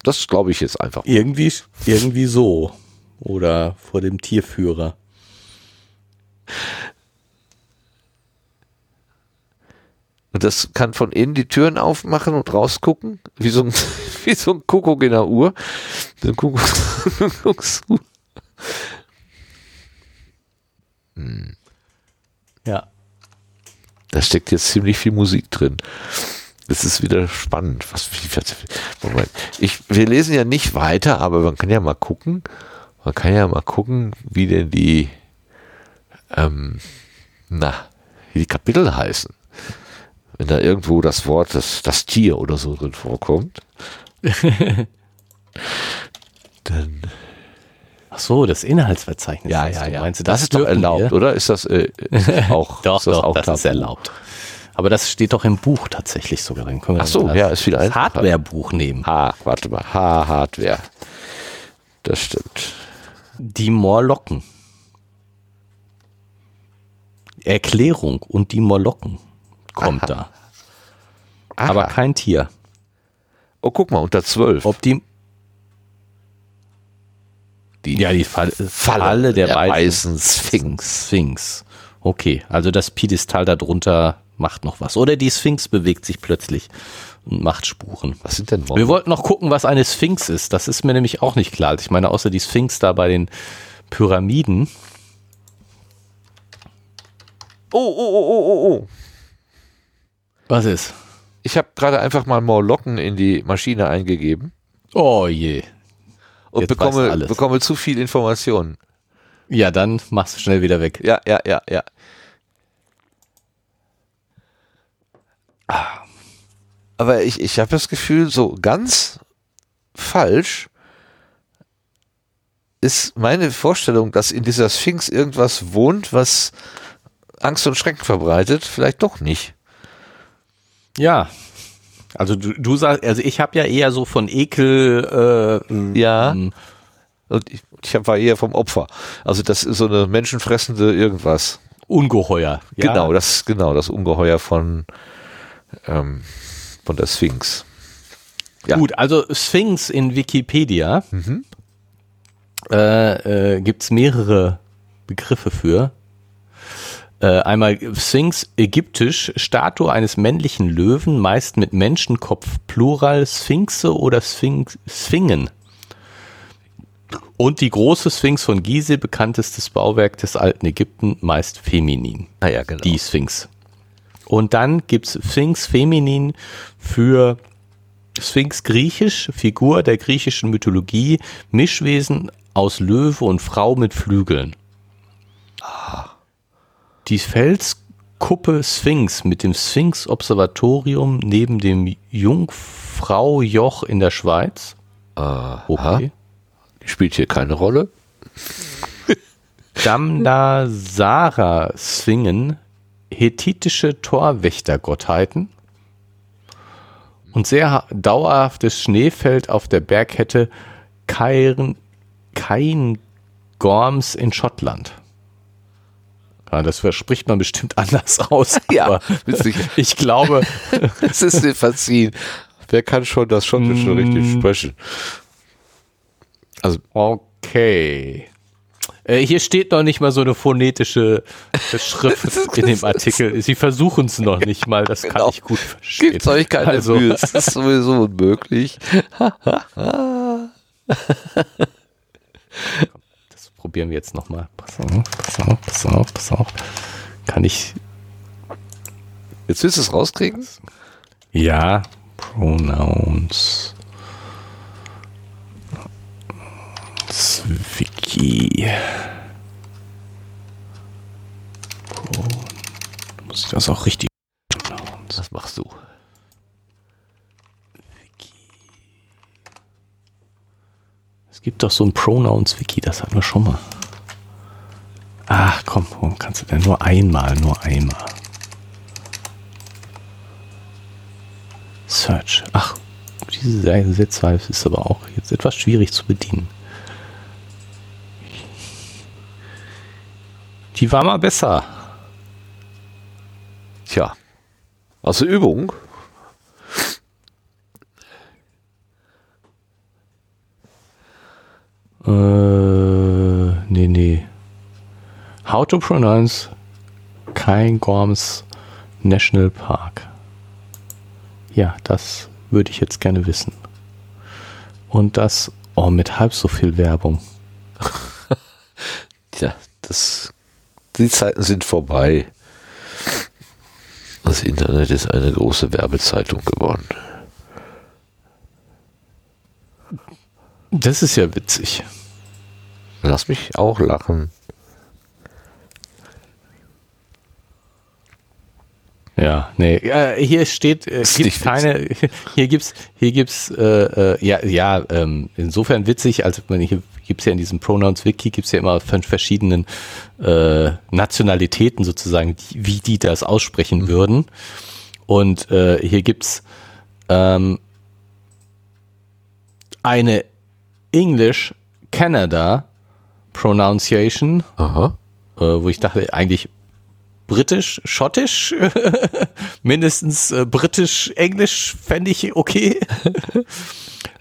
Das glaube ich jetzt einfach. Irgendwie, irgendwie so. Oder vor dem Tierführer. Und das kann von innen die Türen aufmachen und rausgucken, wie so ein, wie so ein Kuckuck in der Uhr. Ein Kuckuck. hm. Ja. Da steckt jetzt ziemlich viel Musik drin. Das ist wieder spannend. Was, Moment. Ich, wir lesen ja nicht weiter, aber man kann ja mal gucken. Man kann ja mal gucken, wie denn die, ähm, na, wie die Kapitel heißen. Wenn da irgendwo das Wort, das, das Tier oder so drin vorkommt, dann. Ach so, das Inhaltsverzeichnis. Ja, ja, ja. Meinst du, das, das ist doch erlaubt, wir? oder? Ist das, äh, ist das auch? doch, ist das doch, auch das ist erlaubt. Aber das steht doch im Buch tatsächlich sogar drin. Ach so, ja, ist viel einfacher. Hardware-Buch nehmen. Ha, warte mal. Ha, Hardware. Das stimmt. Die Morlocken. Erklärung und die Morlocken kommt Aha. da. Aha. Aber kein Tier. Oh, guck mal, unter 12. Ob die. Die Ja, die Falle, Falle der, der weißen Sphinx. Sphinx. Okay, also das Piedestal darunter macht noch was. Oder die Sphinx bewegt sich plötzlich und macht Spuren. Was sind denn Wir wollten noch gucken, was eine Sphinx ist. Das ist mir nämlich auch nicht klar. Ich meine, außer die Sphinx da bei den Pyramiden. Oh, oh, oh, oh, oh, oh. Was ist? Ich habe gerade einfach mal Morlocken in die Maschine eingegeben Oh je. und Jetzt bekomme, alles. bekomme zu viel Informationen. Ja, dann machst du schnell wieder weg. Ja, ja, ja, ja. Aber ich, ich habe das Gefühl, so ganz falsch ist meine Vorstellung, dass in dieser Sphinx irgendwas wohnt, was Angst und Schrecken verbreitet, vielleicht doch nicht. Ja. Also du, du sagst, also ich habe ja eher so von Ekel, äh, Ja. ähm, Und ich, ich war eher vom Opfer. Also das ist so eine menschenfressende irgendwas. Ungeheuer. Ja? Genau, das genau das Ungeheuer von ähm, von der Sphinx. Ja. Gut, also Sphinx in Wikipedia Mhm. äh, äh, gibt es mehrere Begriffe für. Äh, einmal Sphinx ägyptisch, Statue eines männlichen Löwen, meist mit Menschenkopf, Plural Sphinxe oder Sphinx, Sphingen. Und die große Sphinx von Gizeh, bekanntestes Bauwerk des alten Ägypten, meist feminin. Ah ja, genau. Die Sphinx. Und dann gibt's Sphinx feminin für Sphinx griechisch, Figur der griechischen Mythologie, Mischwesen aus Löwe und Frau mit Flügeln. Die Felskuppe Sphinx mit dem Sphinx-Observatorium neben dem Jungfraujoch in der Schweiz. Aha. Okay. Spielt hier keine Rolle. Damdasara Svingen, hethitische Torwächtergottheiten und sehr ha- dauerhaftes Schneefeld auf der Bergkette Cairn, Cairngorms in Schottland. Ja, das spricht man bestimmt anders aus. Ja, aber ich glaube, Es ist dir verziehen. Wer kann schon das Schottische Mm. richtig sprechen? Also, okay. Äh, hier steht noch nicht mal so eine phonetische Schrift in dem Artikel. Sie versuchen es noch nicht mal, das kann Genau. ich gut verstehen. Gebt euch keine Also- Mühe. Es ist sowieso unmöglich. Das probieren wir jetzt nochmal. Pass auf, pass auf, pass auf, pass auf. Kann ich. Jetzt willst du es rauskriegen? Ja, Pronouns. Wiki. Pro muss ich das auch richtig. Was machst du? Gibt doch so ein Pronouns-Wiki, das hatten wir schon mal. Ach komm, warum kannst du denn nur einmal, nur einmal? Search. Ach, diese Sitzweise ist aber auch jetzt etwas schwierig zu bedienen. Die war mal besser. Tja, aus Übung. Äh, nee, nee. How to pronounce Cairngorms National Park. Ja, das würde ich jetzt gerne wissen. Und das, oh, mit halb so viel Werbung. Tja, das, die Zeiten sind vorbei. Das Internet ist eine große Werbezeitung geworden. Das ist ja witzig. Lass mich auch lachen. Ja, nee, äh, hier steht, äh, gibt keine, hier gibt's, hier gibt's, äh, äh, ja, ja, ähm, insofern witzig, als man hier gibt's ja in diesem Pronouns Wiki gibt's ja immer von verschiedenen äh, Nationalitäten sozusagen, die, wie die das aussprechen würden. Und äh, hier gibt's ähm, eine English Canada Pronunciation, Aha. äh, wo ich dachte, eigentlich britisch, schottisch, mindestens äh, britisch, englisch fände ich okay.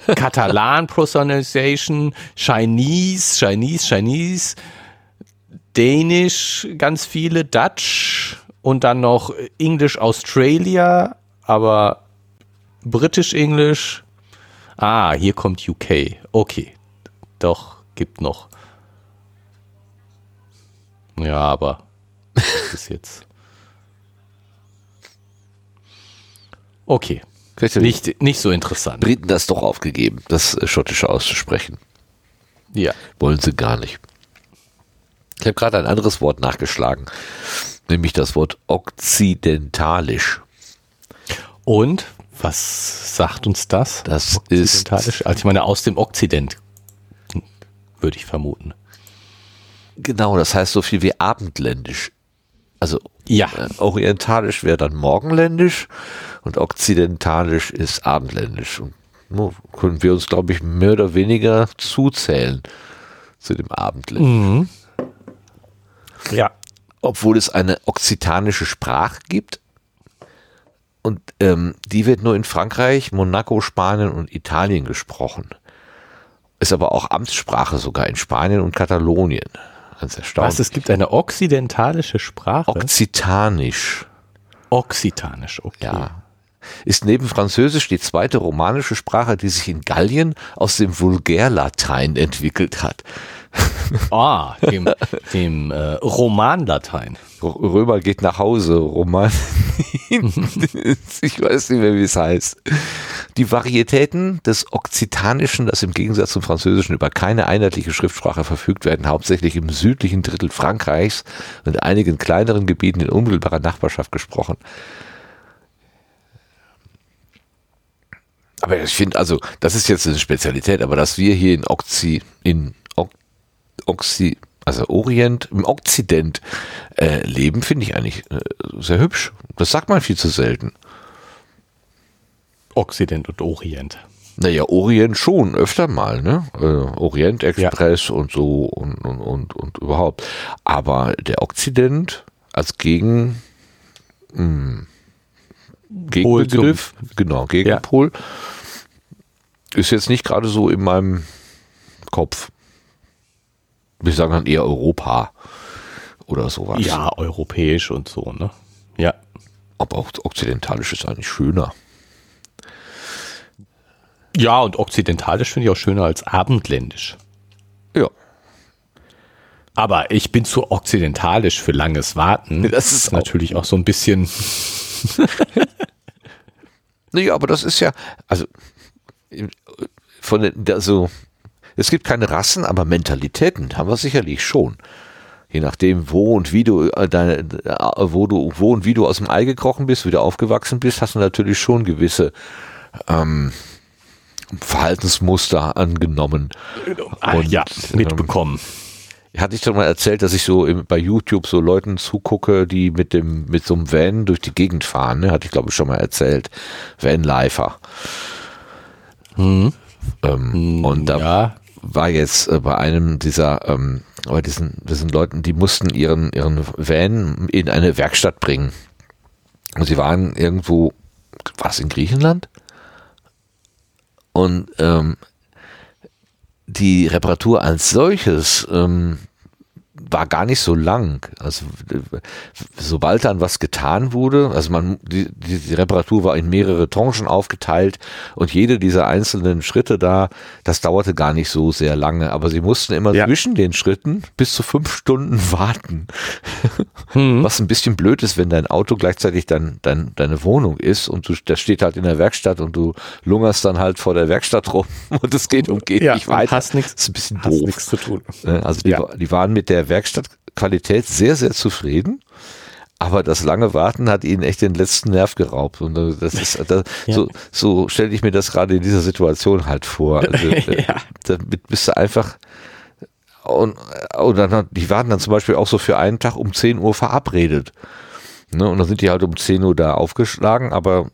Katalan Pronunciation, Chinese, Chinese, Chinese, Dänisch, ganz viele, Dutch und dann noch English Australia, aber britisch Englisch. Ah, hier kommt UK. Okay. Doch, gibt noch. Ja, aber das ist jetzt. Okay. Nicht, nicht so interessant. Briten das doch aufgegeben, das Schottische auszusprechen. Ja. Wollen sie gar nicht. Ich habe gerade ein anderes Wort nachgeschlagen, nämlich das Wort okzidentalisch. Und was sagt uns das? Das ist? Also ich meine, aus dem Okzident, würde ich vermuten. genau, das heißt so viel wie abendländisch. Also Ja. äh, orientalisch wäre dann morgenländisch und okzidentalisch ist abendländisch. Und no, können wir uns, glaube ich, mehr oder weniger zuzählen zu dem Abendländischen. Ja. obwohl es eine okzitanische Sprache gibt. Und ähm, die wird nur in Frankreich, Monaco, Spanien und Italien gesprochen. Ist aber auch Amtssprache sogar in Spanien und Katalonien. Ganz erstaunlich. Was, es gibt eine okzidentalische Sprache? Okzitanisch, Okzitanisch, okay. ja. Ist neben Französisch die zweite romanische Sprache, die sich in Gallien aus dem Vulgärlatein entwickelt hat. Ah, dem, dem äh, Romanlatein. Römer geht nach Hause, Roman. ich weiß nicht mehr, wie es heißt. Die Varietäten des Okzitanischen, das im Gegensatz zum Französischen über keine einheitliche Schriftsprache verfügt, werden hauptsächlich im südlichen Drittel Frankreichs und einigen kleineren Gebieten in unmittelbarer Nachbarschaft gesprochen. Aber ich finde, also, das ist jetzt eine Spezialität, aber dass wir hier in Okzi, in Oxi, also Orient, im Okzident äh, leben, finde ich eigentlich äh, sehr hübsch. Das sagt man viel zu selten. Okzident und Orient. Naja, Orient schon, öfter mal, ne? Äh, Orient Express und so und, und, und, und überhaupt. Aber der Okzident als Gegen, mh, Gegenbegriff, genau, Gegenpol, ist jetzt nicht gerade so in meinem Kopf. Wir sagen dann eher Europa oder sowas. Ja, europäisch und so, ne? Ja. Aber auch okzidentalisch ist eigentlich schöner. Ja, und okzidentalisch finde ich auch schöner als abendländisch. Ja. Aber ich bin zu okzidentalisch für langes Warten. Das ist natürlich auch so ein bisschen. Nee, aber das ist ja, also von den, also es gibt keine Rassen, aber Mentalitäten haben wir sicherlich schon. Je nachdem, wo und wie du äh, deine, äh, wo du, wo und wie du aus dem Ei gekrochen bist, wie du aufgewachsen bist, hast du natürlich schon gewisse ähm, Verhaltensmuster angenommen. Ah, Und, ja, mitbekommen. Hatte ich doch mal erzählt, dass ich so im, bei YouTube so Leuten zugucke, die mit dem mit so einem Van durch die Gegend fahren. Ne? Hatte ich glaube ich schon mal erzählt. Vanlifer. Mhm. Ähm, und da ja, war jetzt äh, bei einem dieser ähm, bei diesen, diesen Leuten, die mussten ihren ihren Van in eine Werkstatt bringen. Und sie waren irgendwo, war es in Griechenland? Und ähm, die Reparatur als solches ähm, war gar nicht so lang. Also sobald dann was getan wurde, also man die, die, Reparatur war in mehrere Tranchen aufgeteilt und jede dieser einzelnen Schritte da, das dauerte gar nicht so sehr lange. Aber sie mussten immer Ja. zwischen den Schritten bis zu fünf Stunden warten. Mhm. Was ein bisschen blöd ist, wenn dein Auto gleichzeitig dein, dein, deine Wohnung ist und du, das steht halt in der Werkstatt und du lungerst dann halt vor der Werkstatt rum und es geht und geht ja, nicht weiter. hast nichts, Das ist ein bisschen doof. nichts zu tun. Ne? Also die, Ja. die waren mit der Werkstattqualität sehr, sehr zufrieden. Aber das lange Warten hat ihnen echt den letzten Nerv geraubt. Und äh, das ist, das, Ja. so, so stelle ich mir das gerade in dieser Situation halt vor. Also, äh, Ja. Damit bist du einfach, und, oder dann, die waren dann zum Beispiel auch so für einen Tag um 10 Uhr verabredet. Ne? Und dann sind die halt um 10 Uhr da aufgeschlagen, aber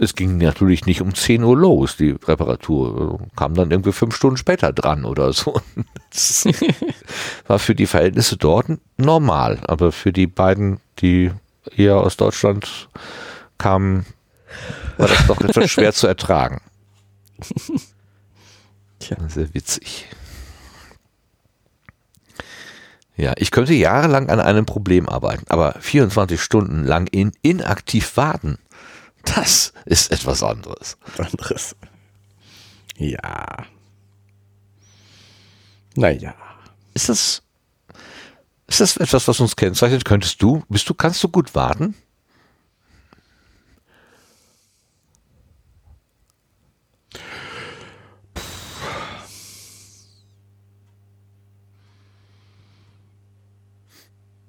es ging natürlich nicht um 10 Uhr los, die Reparatur. Kam dann irgendwie fünf Stunden später dran oder so. Das war für die Verhältnisse dort normal, aber für die beiden, die eher aus Deutschland kamen, war das doch etwas schwer zu ertragen. Tja. Sehr witzig. Ja, ich könnte jahrelang an einem Problem arbeiten, aber 24 Stunden lang in, inaktiv warten, das ist etwas anderes. anderes. Ja. Naja. Ist das, ist das etwas, was uns kennzeichnet? Könntest du, bist du, kannst du gut warten?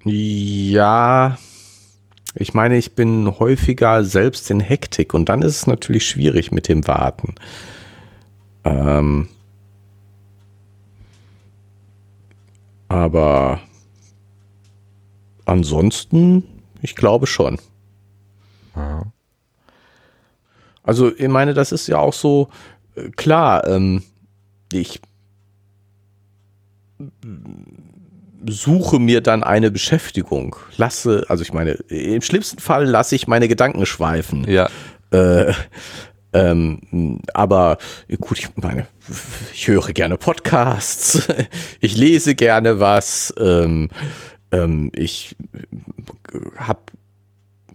Ja. Ich meine, ich bin häufiger selbst in Hektik und dann ist es natürlich schwierig mit dem Warten. Ähm, aber ansonsten, ich glaube schon. Also, ich meine, das ist ja auch so äh, klar. Ähm, ich suche mir dann eine Beschäftigung. Lasse, also ich meine, im schlimmsten Fall lasse ich meine Gedanken schweifen. Ja. Äh, ähm, aber gut, ich meine, ich höre gerne Podcasts, ich lese gerne was, ähm, ähm, ich habe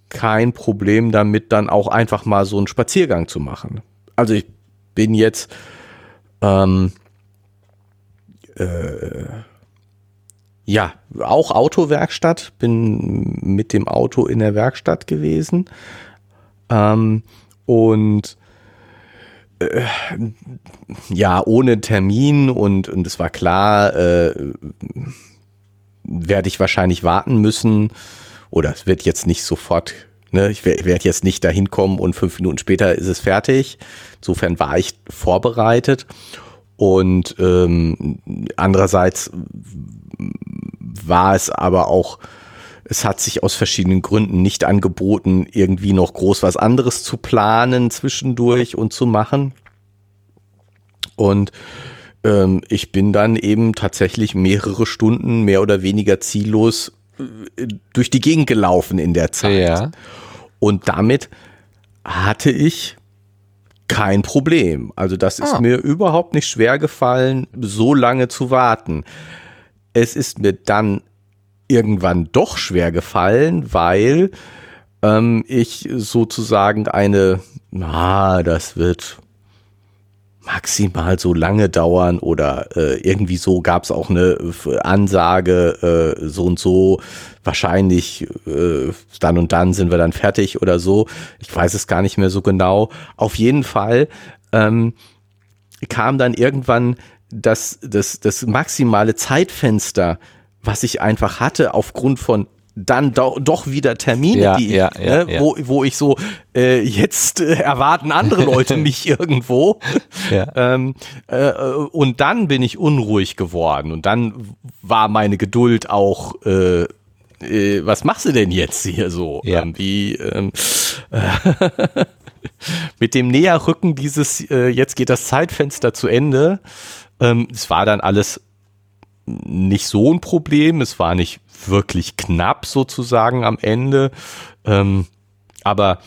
kein Problem damit, dann auch einfach mal so einen Spaziergang zu machen. Also ich bin jetzt ähm, äh, ja, auch Autowerkstatt, bin mit dem Auto in der Werkstatt gewesen. Ähm, und äh, ja, ohne Termin und, und es war klar, äh, werde ich wahrscheinlich warten müssen oder es wird jetzt nicht sofort, ne, ich werde werd jetzt nicht dahin kommen und fünf Minuten später ist es fertig. Insofern war ich vorbereitet und ähm, andererseits war es aber auch, es hat sich aus verschiedenen Gründen nicht angeboten, irgendwie noch groß was anderes zu planen zwischendurch und zu machen. Und ähm, ich bin dann eben tatsächlich mehrere Stunden mehr oder weniger ziellos äh, durch die Gegend gelaufen in der Zeit. Ja. Und damit hatte ich kein Problem. Also das ist Ah. mir überhaupt nicht schwer gefallen, so lange zu warten. Es ist mir dann irgendwann doch schwer gefallen, weil ähm, ich sozusagen eine, na, das wird maximal so lange dauern oder äh, irgendwie so gab es auch eine Ansage, äh, so und so, wahrscheinlich äh, dann und dann sind wir dann fertig oder so. Ich weiß es gar nicht mehr so genau. Auf jeden Fall ähm, kam dann irgendwann das, das, das maximale Zeitfenster, was ich einfach hatte, aufgrund von dann do, doch wieder Termine, Ja, die, ja, ja, ne, ja. Wo, wo ich so, äh, jetzt äh, erwarten andere Leute mich irgendwo. Ähm, äh, und dann bin ich unruhig geworden und dann war meine Geduld auch, äh, äh, was machst du denn jetzt hier so? Ja. Ähm, wie, ähm, mit dem Näherrücken dieses, äh, jetzt geht das Zeitfenster zu Ende. Ähm, es war dann alles nicht so ein Problem. Es war nicht wirklich knapp sozusagen am Ende. Ähm, aber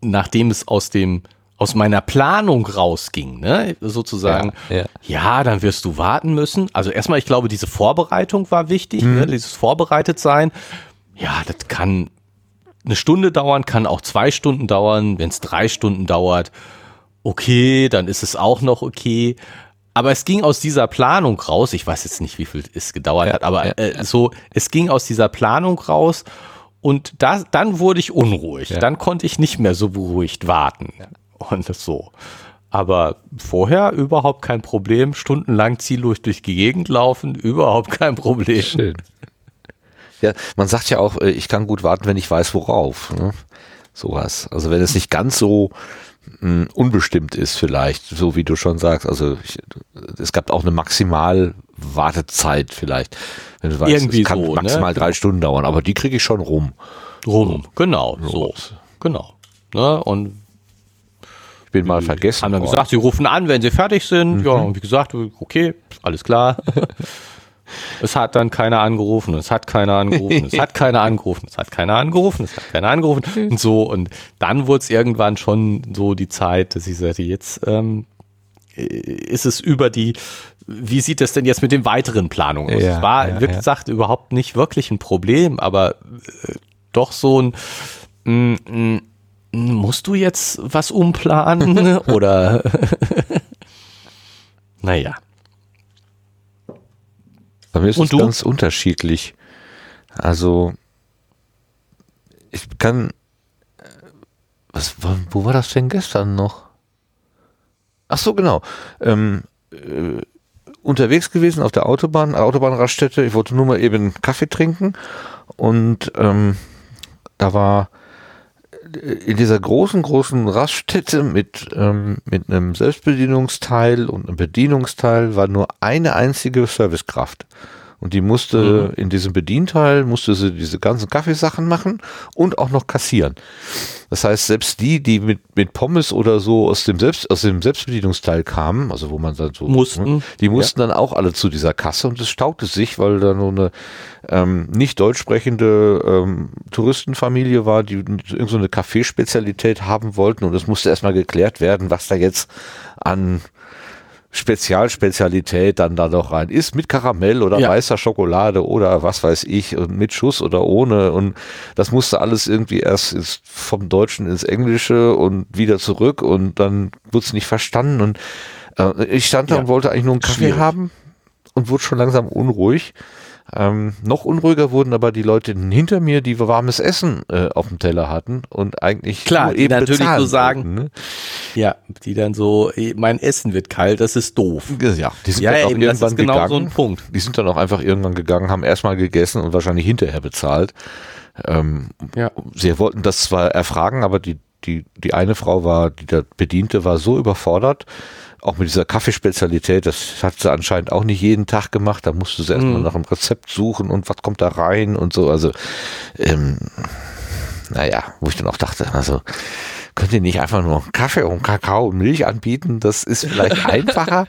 nachdem es aus dem aus meiner Planung rausging, ne, sozusagen, Ja, ja, ja. dann wirst du warten müssen. Also erstmal, ich glaube, diese Vorbereitung war wichtig, ne, dieses vorbereitet sein. Ja, das kann eine Stunde dauern, kann auch zwei Stunden dauern. Wenn es drei Stunden dauert, okay, dann ist es auch noch okay. Aber es ging aus dieser Planung raus. Ich weiß jetzt nicht, wie viel es gedauert Ja, hat, aber ja, äh, so, es ging aus dieser Planung raus. Und da, dann wurde ich unruhig. Ja. Dann konnte ich nicht mehr so beruhigt warten. Und das so. Aber vorher überhaupt kein Problem. Stundenlang ziellos durch die Gegend laufen, überhaupt kein Problem. Schön. Ja, man sagt ja auch, äh, ich kann gut warten, wenn ich weiß, worauf. Ne? Sowas. Also wenn es nicht ganz so unbestimmt ist, vielleicht, so wie du schon sagst. Also ich, es gab auch eine maximal Wartezeit vielleicht. Wenn du weißt, Irgendwie es kann so, ne? maximal drei Stunden dauern, aber die kriege ich schon rum. Rum. Genau, so. Genau. Ne? Und Ich bin mal vergessen. haben dann gesagt, sie rufen an, wenn sie fertig sind. Ja, und wie gesagt, okay, alles klar. es hat dann keiner angerufen, es hat keiner angerufen, es hat keiner angerufen, es hat keiner angerufen, es hat keiner angerufen und so. Und dann wurde es irgendwann schon so die Zeit, dass ich sagte, jetzt ähm, ist es über die, wie sieht es denn jetzt mit den weiteren Planungen aus? Ja, es war, ja, wie ja. gesagt, überhaupt nicht wirklich ein Problem, aber äh, doch so ein, mm, mm, musst du jetzt was umplanen oder naja. Bei mir ist Und es du? ganz unterschiedlich. Also ich kann. äh, Was, wo, wo war das denn gestern noch? Ach so, genau. Ähm, äh, unterwegs gewesen auf der Autobahn, Autobahnraststätte. Ich wollte nur mal eben Kaffee trinken und ähm, da war in dieser großen, großen Raststätte mit, ähm, mit einem Selbstbedienungsteil und einem Bedienungsteil war nur eine einzige Servicekraft. Und die musste in diesem Bedienteil, musste sie diese ganzen Kaffeesachen machen und auch noch kassieren. Das heißt, selbst die, die mit, mit Pommes oder so aus dem, Selbst, aus dem Selbstbedienungsteil kamen, also wo man dann so, Mussten. die mussten dann auch alle zu dieser Kasse und es staute sich, weil da nur eine ähm, nicht deutsch sprechende ähm, Touristenfamilie war, die irgendeine so eine Kaffeespezialität haben wollten und es musste erstmal geklärt werden, was da jetzt an Spezialspezialität dann da noch rein ist, mit Karamell oder Ja. weißer Schokolade oder was weiß ich und mit Schuss oder ohne und das musste alles irgendwie erst ins, vom Deutschen ins Englische und wieder zurück und dann wurde es nicht verstanden und äh, ich stand da Ja. und wollte eigentlich nur einen Kaffee Schwierig. haben und wurde schon langsam unruhig. Ähm, noch unruhiger wurden aber die Leute hinter mir, die warmes Essen äh, auf dem Teller hatten und eigentlich Klar, nur die eben natürlich so sagen, ne? Ja, die dann so, mein Essen wird kalt, das ist doof. Ja, die sind Ja, dann auch eben, das irgendwann genau gegangen. so ein Punkt. Die sind dann auch einfach irgendwann gegangen, haben erstmal gegessen und wahrscheinlich hinterher bezahlt. Ähm, Ja. sie wollten das zwar erfragen, aber die, die, die eine Frau war, die da bediente, war so überfordert, auch mit dieser Kaffeespezialität, das hat sie anscheinend auch nicht jeden Tag gemacht, da musste sie erstmal nach einem Rezept suchen und was kommt da rein und so, also ähm, naja, wo ich dann auch dachte, also könnt ihr nicht einfach nur Kaffee und Kakao und Milch anbieten, das ist vielleicht einfacher.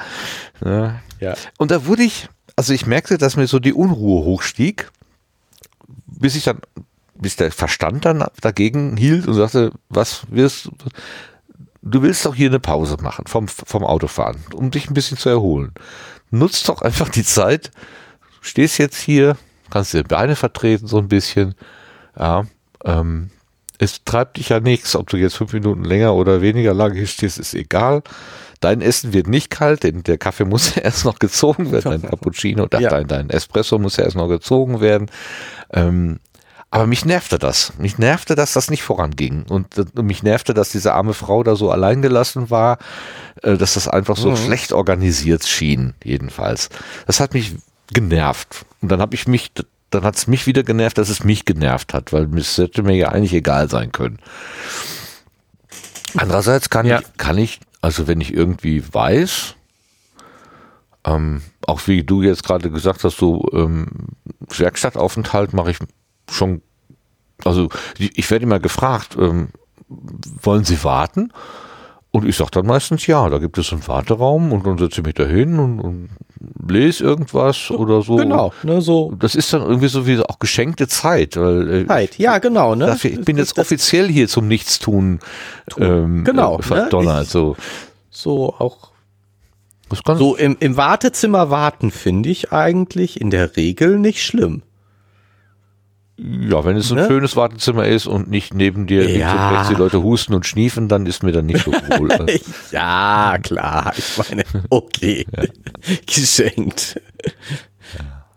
Ja. Ja. Und da wurde ich, also ich merkte, dass mir so die Unruhe hochstieg, bis ich dann, bis der Verstand dann dagegen hielt und sagte, was wirst du, willst doch hier eine Pause machen vom, vom Autofahren, um dich ein bisschen zu erholen. Nutzt doch einfach die Zeit, stehst jetzt hier, kannst dir Beine vertreten so ein bisschen, ja, ähm, es treibt dich ja nichts, ob du jetzt fünf Minuten länger oder weniger lang hier stehst, ist egal. Dein Essen wird nicht kalt, denn der Kaffee muss ja erst noch gezogen werden, dein Cappuccino, Ja. dein, dein Espresso muss ja erst noch gezogen werden. Ähm, aber mich nervte das. Mich nervte, dass das nicht voranging. Und äh, mich nervte, dass diese arme Frau da so allein gelassen war, äh, dass das einfach so schlecht organisiert schien, jedenfalls. Das hat mich genervt. Und dann habe ich mich dann hat es mich wieder genervt, dass es mich genervt hat, weil es hätte mir ja eigentlich egal sein können. Andererseits kann Ja. ich, kann ich, also wenn ich irgendwie weiß, ähm, auch wie du jetzt gerade gesagt hast, so ähm, Werkstattaufenthalt mache ich schon, also ich, werde immer gefragt, ähm, wollen Sie warten? Und ich sage dann meistens ja, da gibt es einen Warteraum und dann setze ich mich da hin und, und lese irgendwas oder so. Genau, ne, so Das ist dann irgendwie so wie auch geschenkte Zeit, weil äh, Zeit. Ja, genau, ne? dafür, ich bin Das- jetzt das- offiziell hier zum Nichtstun ähm, Genau, äh, ne? verdonnert. Ich- so. so auch so im, im Wartezimmer warten finde ich eigentlich in der Regel nicht schlimm. Ja, wenn es ein ne? schönes Wartezimmer ist und nicht neben dir Ja. die Leute husten und schniefen, dann ist mir dann nicht so wohl. Also, Ja, klar. Ich meine, okay. Geschenkt.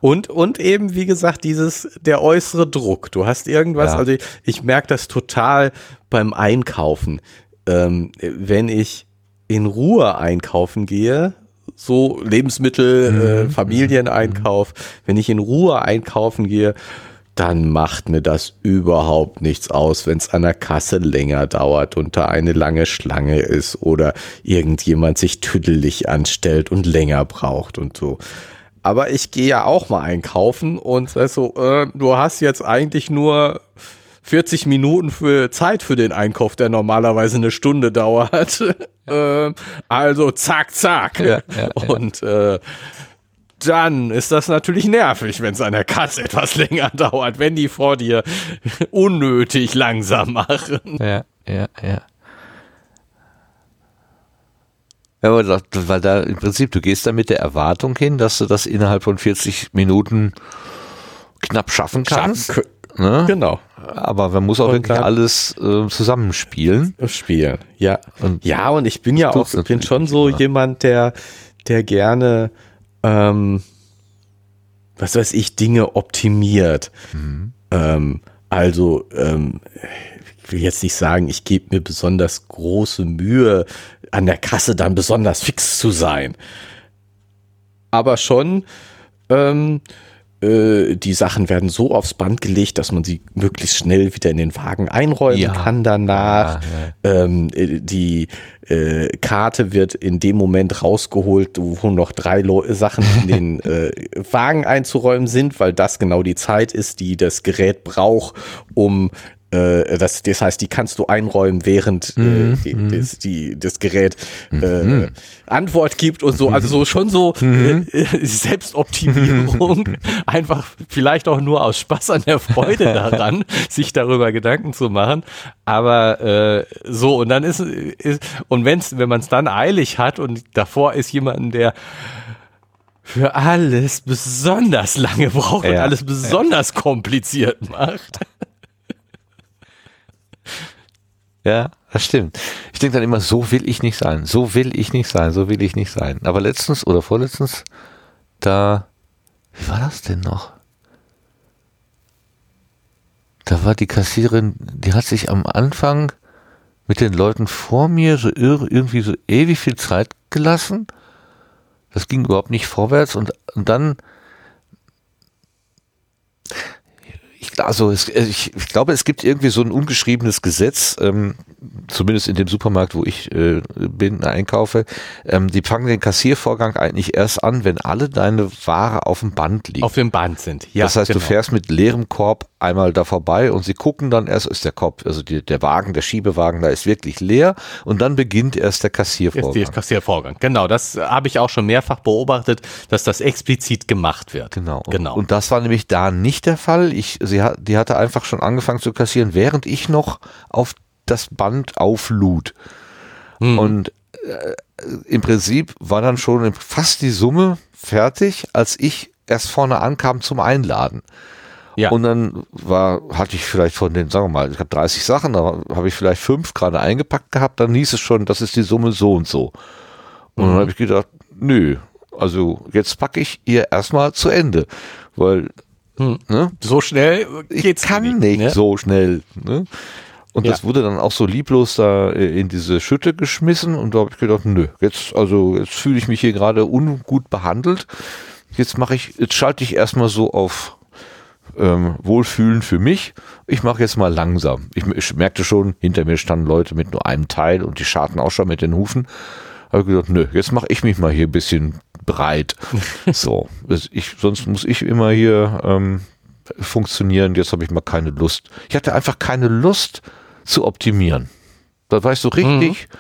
Und, und eben, wie gesagt, dieses, der äußere Druck. Du hast irgendwas, Ja. also ich, ich merke das total beim Einkaufen. Ähm, wenn ich in Ruhe einkaufen gehe, so Lebensmittel, äh, Familieneinkauf, wenn ich in Ruhe einkaufen gehe, dann macht mir das überhaupt nichts aus, wenn es an der Kasse länger dauert und da eine lange Schlange ist oder irgendjemand sich tüdelig anstellt und länger braucht und so. Aber ich gehe ja auch mal einkaufen und sag so, äh, du hast jetzt eigentlich nur 40 Minuten für Zeit für den Einkauf, der normalerweise eine Stunde dauert. ähm, also zack, zack. Ja, ja, ja. Und äh, dann ist das natürlich nervig, wenn es an der Kasse etwas länger dauert, wenn die vor dir unnötig langsam machen. ja, ja, ja. Ja, aber das, weil da im Prinzip, du gehst da mit der Erwartung hin, dass du das innerhalb von 40 Minuten knapp schaffen kannst. Schaffen ne? Genau. Aber man muss auch Und wirklich alles äh, zusammenspielen. Spielen, ja. Und ja, und ich bin ja auch, bin schon so immer. jemand, der, der gerne, ähm, was weiß ich, Dinge optimiert. Mhm. Ähm, also, ähm, ich will jetzt nicht sagen, ich gebe mir besonders große Mühe, an der Kasse dann besonders fix zu sein. Aber schon, ähm, äh, die Sachen werden so aufs Band gelegt, dass man sie möglichst schnell wieder in den Wagen einräumen Ja. kann danach. Ähm, äh, die äh, Karte wird in dem Moment rausgeholt, wo noch drei Leu Sachen in den äh, Wagen einzuräumen sind, weil das genau die Zeit ist, die das Gerät braucht, um äh, das, das heißt, die kannst du einräumen, während äh, die, das, die, das Gerät äh, Antwort gibt und so. Also so schon so äh, Selbstoptimierung. Einfach vielleicht auch nur aus Spaß an der Freude daran, sich darüber Gedanken zu machen. Aber äh, so, und dann ist, ist und wenn's, wenn man es dann eilig hat und davor ist jemand, der für alles besonders lange braucht und Ja. alles besonders kompliziert macht. Ja, das stimmt. Ich denke dann immer, so will ich nicht sein, so will ich nicht sein, so will ich nicht sein. Aber letztens oder vorletztens, da, wie war das denn noch? Da war die Kassiererin, die hat sich am Anfang mit den Leuten vor mir so irgendwie so ewig viel Zeit gelassen. Das ging überhaupt nicht vorwärts und, und dann ich, also es, ich, ich glaube, es gibt irgendwie so ein ungeschriebenes Gesetz, ähm, zumindest in dem Supermarkt, wo ich äh, bin, einkaufe. Ähm, die fangen den Kassiervorgang eigentlich erst an, wenn alle deine Ware auf dem Band liegt. Auf dem Band sind. Ja, das heißt, genau. du fährst mit leerem Korb einmal da vorbei und sie gucken dann erst, ist der Korb, also die, der Wagen, der Schiebewagen, da ist wirklich leer und dann beginnt erst der Ist Kassiervorgang. der Kassiervorgang. Genau, das habe ich auch schon mehrfach beobachtet, dass das explizit gemacht wird. Genau. Und, Genau. und das war nämlich da nicht der Fall. Ich, sie hat, die hatte einfach schon angefangen zu kassieren, während ich noch auf das Band auflud. Hm. Und äh, im Prinzip war dann schon fast die Summe fertig, als ich erst vorne ankam zum Einladen. ja. Und dann war, hatte ich vielleicht von den, sagen wir mal, ich habe 30 Sachen, da habe ich vielleicht fünf gerade eingepackt gehabt, dann hieß es schon, das ist die Summe so und so. Und Mhm. dann habe ich gedacht, nö, also jetzt packe ich ihr erstmal zu Ende, weil ne, so schnell ich geht's kann nicht ne? so schnell. Ne? Und Ja. das wurde dann auch so lieblos da äh, in diese Schütte geschmissen und da habe ich gedacht, nö, jetzt also jetzt fühle ich mich hier gerade ungut behandelt. Jetzt mache ich, jetzt schalte ich erstmal so auf ähm, wohlfühlend für mich. Ich mache jetzt mal langsam. Ich, ich, merkte schon, hinter mir standen Leute mit nur einem Teil und die scharten auch schon mit den Hufen. Habe gesagt, nö, jetzt mache ich mich mal hier ein bisschen breit. so, ich, sonst muss ich immer hier ähm, funktionieren. Jetzt habe ich mal keine Lust. Ich hatte einfach keine Lust zu optimieren. Da war ich so richtig mhm.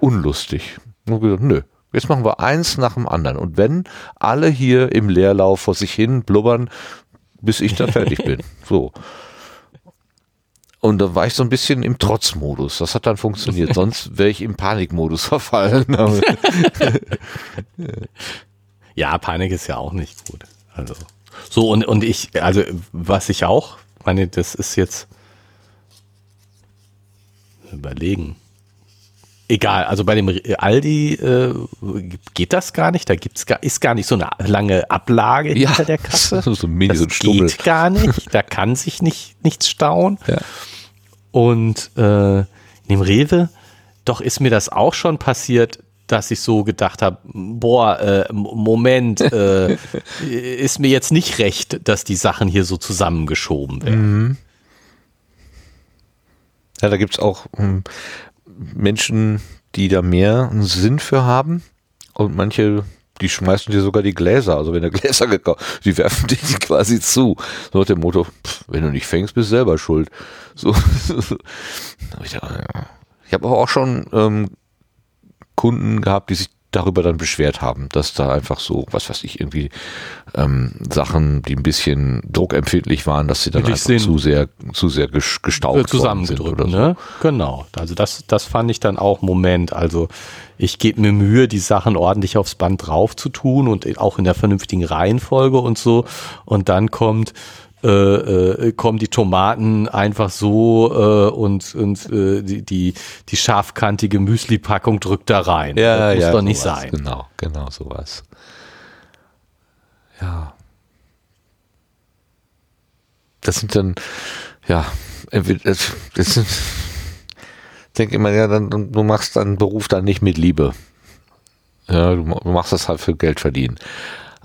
unlustig. Und gesagt, nö, jetzt machen wir eins nach dem anderen. Und wenn alle hier im Leerlauf vor sich hin blubbern, bis ich dann fertig bin. So. Und da war ich so ein bisschen im Trotzmodus. Das hat dann funktioniert. Sonst wäre ich im Panikmodus verfallen. ja, Panik ist ja auch nicht gut. Also. So, und, und ich, also, was ich auch, meine, das ist jetzt überlegen. Egal, also bei dem Aldi äh, geht das gar nicht. Da gibt's gar, ist gar nicht so eine lange Ablage ja, hinter der Kasse. So ein Mini, das so ein Stummel. geht gar nicht. Da kann sich nicht nichts stauen. Ja. Und äh, in dem Rewe, doch ist mir das auch schon passiert, dass ich so gedacht habe, boah, äh, Moment, äh, ist mir jetzt nicht recht, dass die Sachen hier so zusammengeschoben werden. Mhm. Ja, da gibt es auch ähm, Menschen, die da mehr einen Sinn für haben und manche, die schmeißen dir sogar die Gläser. Also wenn der Gläser gekauft, die werfen dir die quasi zu. So nach dem Motto, pff, wenn du nicht fängst, bist du selber schuld. So. ich habe auch schon ähm, Kunden gehabt, die sich darüber dann beschwert haben, dass da einfach so, was weiß ich, irgendwie ähm, Sachen, die ein bisschen druckempfindlich waren, dass sie dann einfach zu sehr, zu sehr gestaucht zusammengedrückt, sind ne? So. Genau. Also das, das fand ich dann auch Moment. Also ich gebe mir Mühe, die Sachen ordentlich aufs Band drauf zu tun und auch in der vernünftigen Reihenfolge und so. Und dann kommt äh, äh, kommen die Tomaten einfach so äh, und, und äh, die, die, die scharfkantige Müsli-Packung drückt da rein. Ja, das muss ja, doch nicht sowas. sein. Genau, genau sowas. Ja. Das sind dann, ja, das, das sind, ich denke immer, ja, dann, du machst deinen Beruf dann nicht mit Liebe. Ja, du machst das halt für Geld verdienen.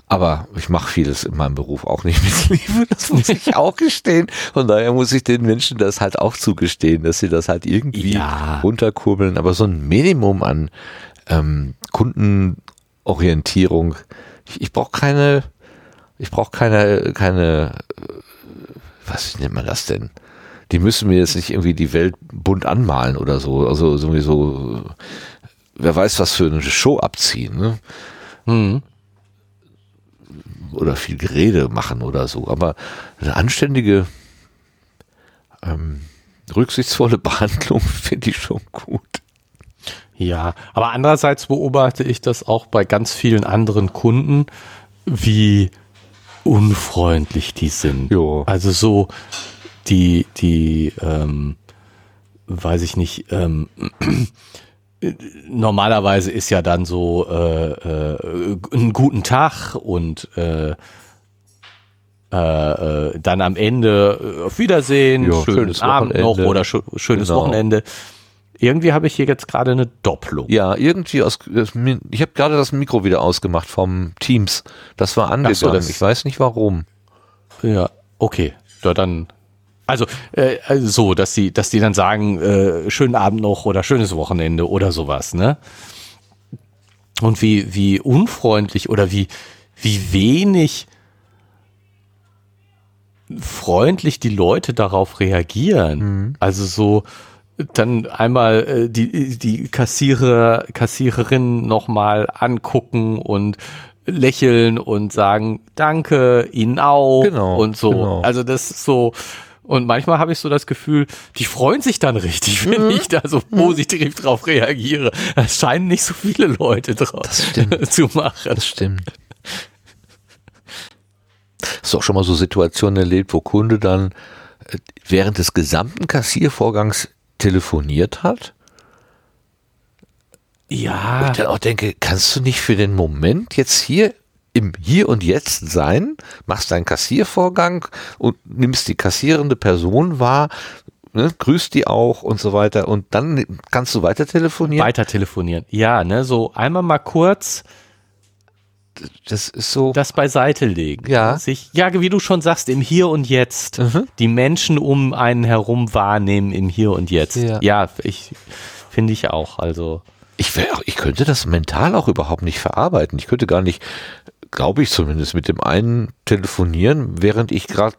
Aber ich mache vieles in meinem Beruf auch nicht mit Liebe, das muss ich auch gestehen. Von daher muss ich den Menschen das halt auch zugestehen, dass sie das halt irgendwie ja. runterkurbeln. Aber so ein Minimum an ähm, Kundenorientierung, ich, ich brauche keine, ich brauche keine, keine, äh, was nennt man das denn? Die müssen mir jetzt nicht irgendwie die Welt bunt anmalen oder so. Also sowieso, wer weiß, was für eine Show abziehen. Ne? Mhm oder viel Gerede machen oder so. Aber eine anständige, ähm, rücksichtsvolle Behandlung finde ich schon gut. Ja, aber andererseits beobachte ich das auch bei ganz vielen anderen Kunden, wie unfreundlich die sind. Jo. Also so die, die, ähm, weiß ich nicht, ähm, normalerweise ist ja dann so äh, äh, einen guten Tag und äh, äh, äh dann am Ende äh, auf Wiedersehen, jo, schönes Abend Wochenende. noch oder sch schönes genau. Wochenende. Irgendwie habe ich hier jetzt gerade eine Doppelung. Ja, irgendwie aus. Ich habe gerade das Mikro wieder ausgemacht vom Teams. Das war angegangen. So, das ich weiß nicht warum. Ja, okay. Ja, dann also äh, also so, dass sie, dass die dann sagen, äh, schönen Abend noch oder schönes Wochenende oder sowas, ne? Und wie, wie unfreundlich oder wie, wie wenig freundlich die Leute darauf reagieren. Mhm. Also so dann einmal äh, die, die Kassierer, Kassiererin nochmal angucken und lächeln und sagen, danke, Ihnen auch genau, und so. Genau. Also das ist so, und manchmal habe ich so das Gefühl, die freuen sich dann richtig, wenn mhm. ich da so positiv drauf reagiere. Es scheinen nicht so viele Leute drauf zu machen. Das stimmt. Hast du auch schon mal so Situationen erlebt, wo Kunde dann äh, während des gesamten Kassiervorgangs telefoniert hat? Ja. Und ich dann auch denke, kannst du nicht für den Moment jetzt hier im Hier und Jetzt sein, machst deinen Kassiervorgang und nimmst die kassierende Person wahr, ne, grüßt die auch und so weiter und dann kannst du weiter telefonieren. Weiter telefonieren, ja, ne, so einmal mal kurz das ist so. Das beiseite legen. Ja. Sich, ja, wie du schon sagst, im Hier und Jetzt. Mhm. Die Menschen um einen herum wahrnehmen im Hier und Jetzt. Ja. Ja, ich finde ich auch. Also. Ich, wär, auch- ich könnte das mental auch überhaupt nicht verarbeiten. Ich könnte gar nicht, glaube ich zumindest, mit dem einen telefonieren, während ich gerade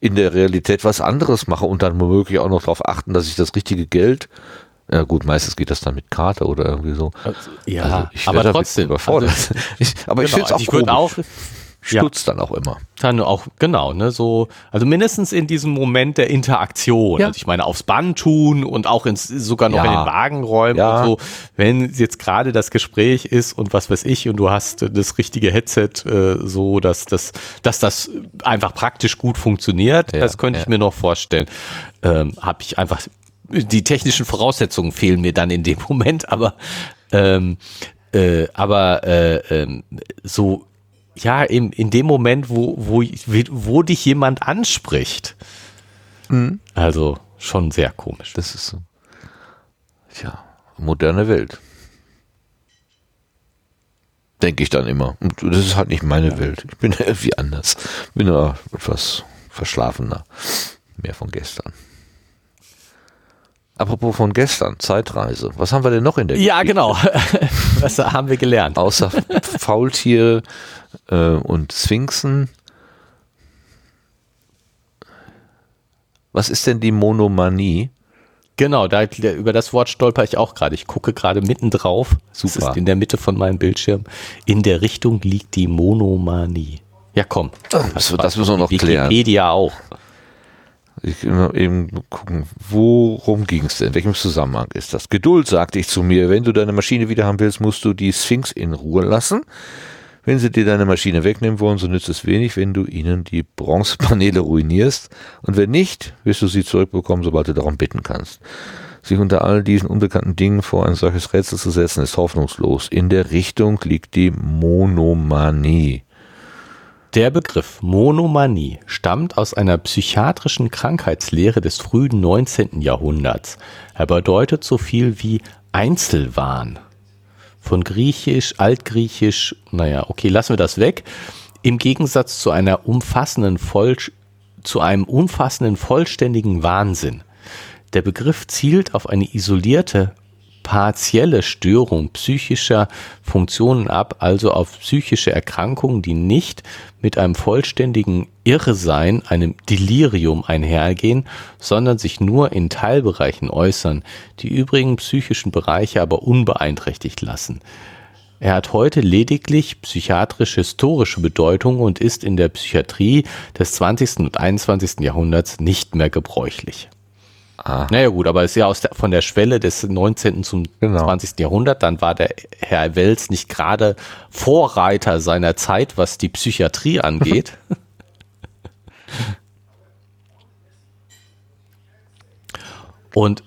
in der Realität was anderes mache und dann womöglich auch noch darauf achten, dass ich das richtige Geld, ja gut, meistens geht das dann mit Karte oder irgendwie so. Ja, Also ich wär aber trotzdem. überfordert. Also, ich, aber ich genau, finde es auch also ich würde auch ja. Stutzt dann auch immer. dann auch, genau, ne, so, also mindestens in diesem Moment der Interaktion. Ja. Also ich meine, aufs Band tun und auch ins, sogar noch Ja. in den Wagen räumen Ja. und so. Wenn jetzt gerade das Gespräch ist und was weiß ich und du hast das richtige Headset, äh, so, dass das, dass das einfach praktisch gut funktioniert, das könnte ich mir noch vorstellen. Ähm, Habe ich einfach, die technischen Voraussetzungen fehlen mir dann in dem Moment, aber, ähm, äh, aber äh, ähm, so ja, in, in dem Moment, wo, wo, wo dich jemand anspricht. Also schon sehr komisch. Das ist so. Tja, moderne Welt. Denke ich dann immer. Und das ist halt nicht meine Welt. Ich bin irgendwie anders. Bin ja etwas verschlafener. Mehr von gestern. Apropos von gestern, Zeitreise. Was haben wir denn noch in der Ja, Geschichte? genau. Was haben wir gelernt? Außer Faultiere äh, und Sphinxen. Was ist denn die Monomanie? Genau, da, über das Wort stolper ich auch gerade. Ich gucke gerade mitten drauf. Es Super. ist in der Mitte von meinem Bildschirm. In der Richtung liegt die Monomanie. Ja, komm. Das, das müssen wir noch klären. Wikipedia auch. Ich eben gucken, worum ging es denn? In welchem Zusammenhang ist das? Geduld, sagte ich zu mir. Wenn du deine Maschine wieder haben willst, musst du die Sphinx in Ruhe lassen. Wenn sie dir deine Maschine wegnehmen wollen, so nützt es wenig, wenn du ihnen die Bronzepaneele ruinierst. Und wenn nicht, wirst du sie zurückbekommen, sobald du darum bitten kannst. Sich unter all diesen unbekannten Dingen vor ein solches Rätsel zu setzen, ist hoffnungslos. In der Richtung liegt die Monomanie. Der Begriff Monomanie stammt aus einer psychiatrischen Krankheitslehre des frühen 19. Jahrhunderts. Er bedeutet so viel wie Einzelwahn. Von Griechisch, Altgriechisch, naja, okay, lassen wir das weg. Im Gegensatz zu einer umfassenden Voll, zu einem umfassenden vollständigen Wahnsinn. Der Begriff zielt auf eine isolierte, partielle Störung psychischer Funktionen ab, also auf psychische Erkrankungen, die nicht mit einem vollständigen Irrsein, einem Delirium einhergehen, sondern sich nur in Teilbereichen äußern, die übrigen psychischen Bereiche aber unbeeinträchtigt lassen. Er hat heute lediglich psychiatrisch-historische Bedeutung und ist in der Psychiatrie des 20. und 21. Jahrhunderts nicht mehr gebräuchlich. Ah. Naja gut, aber es ist ja aus der, von der Schwelle des 19. zum Genau. 20. Jahrhundert, dann war der Herr Wels nicht gerade Vorreiter seiner Zeit, was die Psychiatrie angeht. Und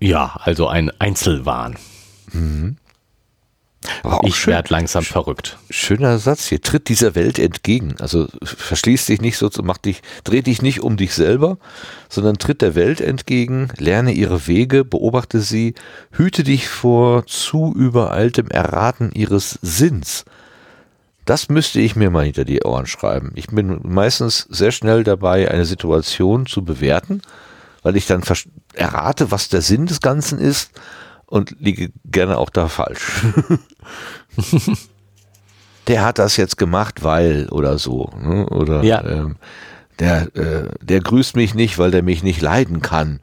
ja, also ein Einzelwahn. Aber auch Ich schön, werde langsam verrückt. schöner Satz hier. Tritt dieser Welt entgegen. Also verschließ dich nicht so, mach dich, dreh dich nicht um dich selber, sondern tritt der Welt entgegen, lerne ihre Wege, beobachte sie, hüte dich vor zu übereiltem Erraten ihres Sinns. Das müsste ich mir mal hinter die Ohren schreiben. Ich bin meistens sehr schnell dabei, eine Situation zu bewerten, weil ich dann errate, was der Sinn des Ganzen ist und liege gerne auch da falsch. der hat das jetzt gemacht, weil oder so. Ne? Oder Ja. ähm, der, äh, der grüßt mich nicht, weil der mich nicht leiden kann.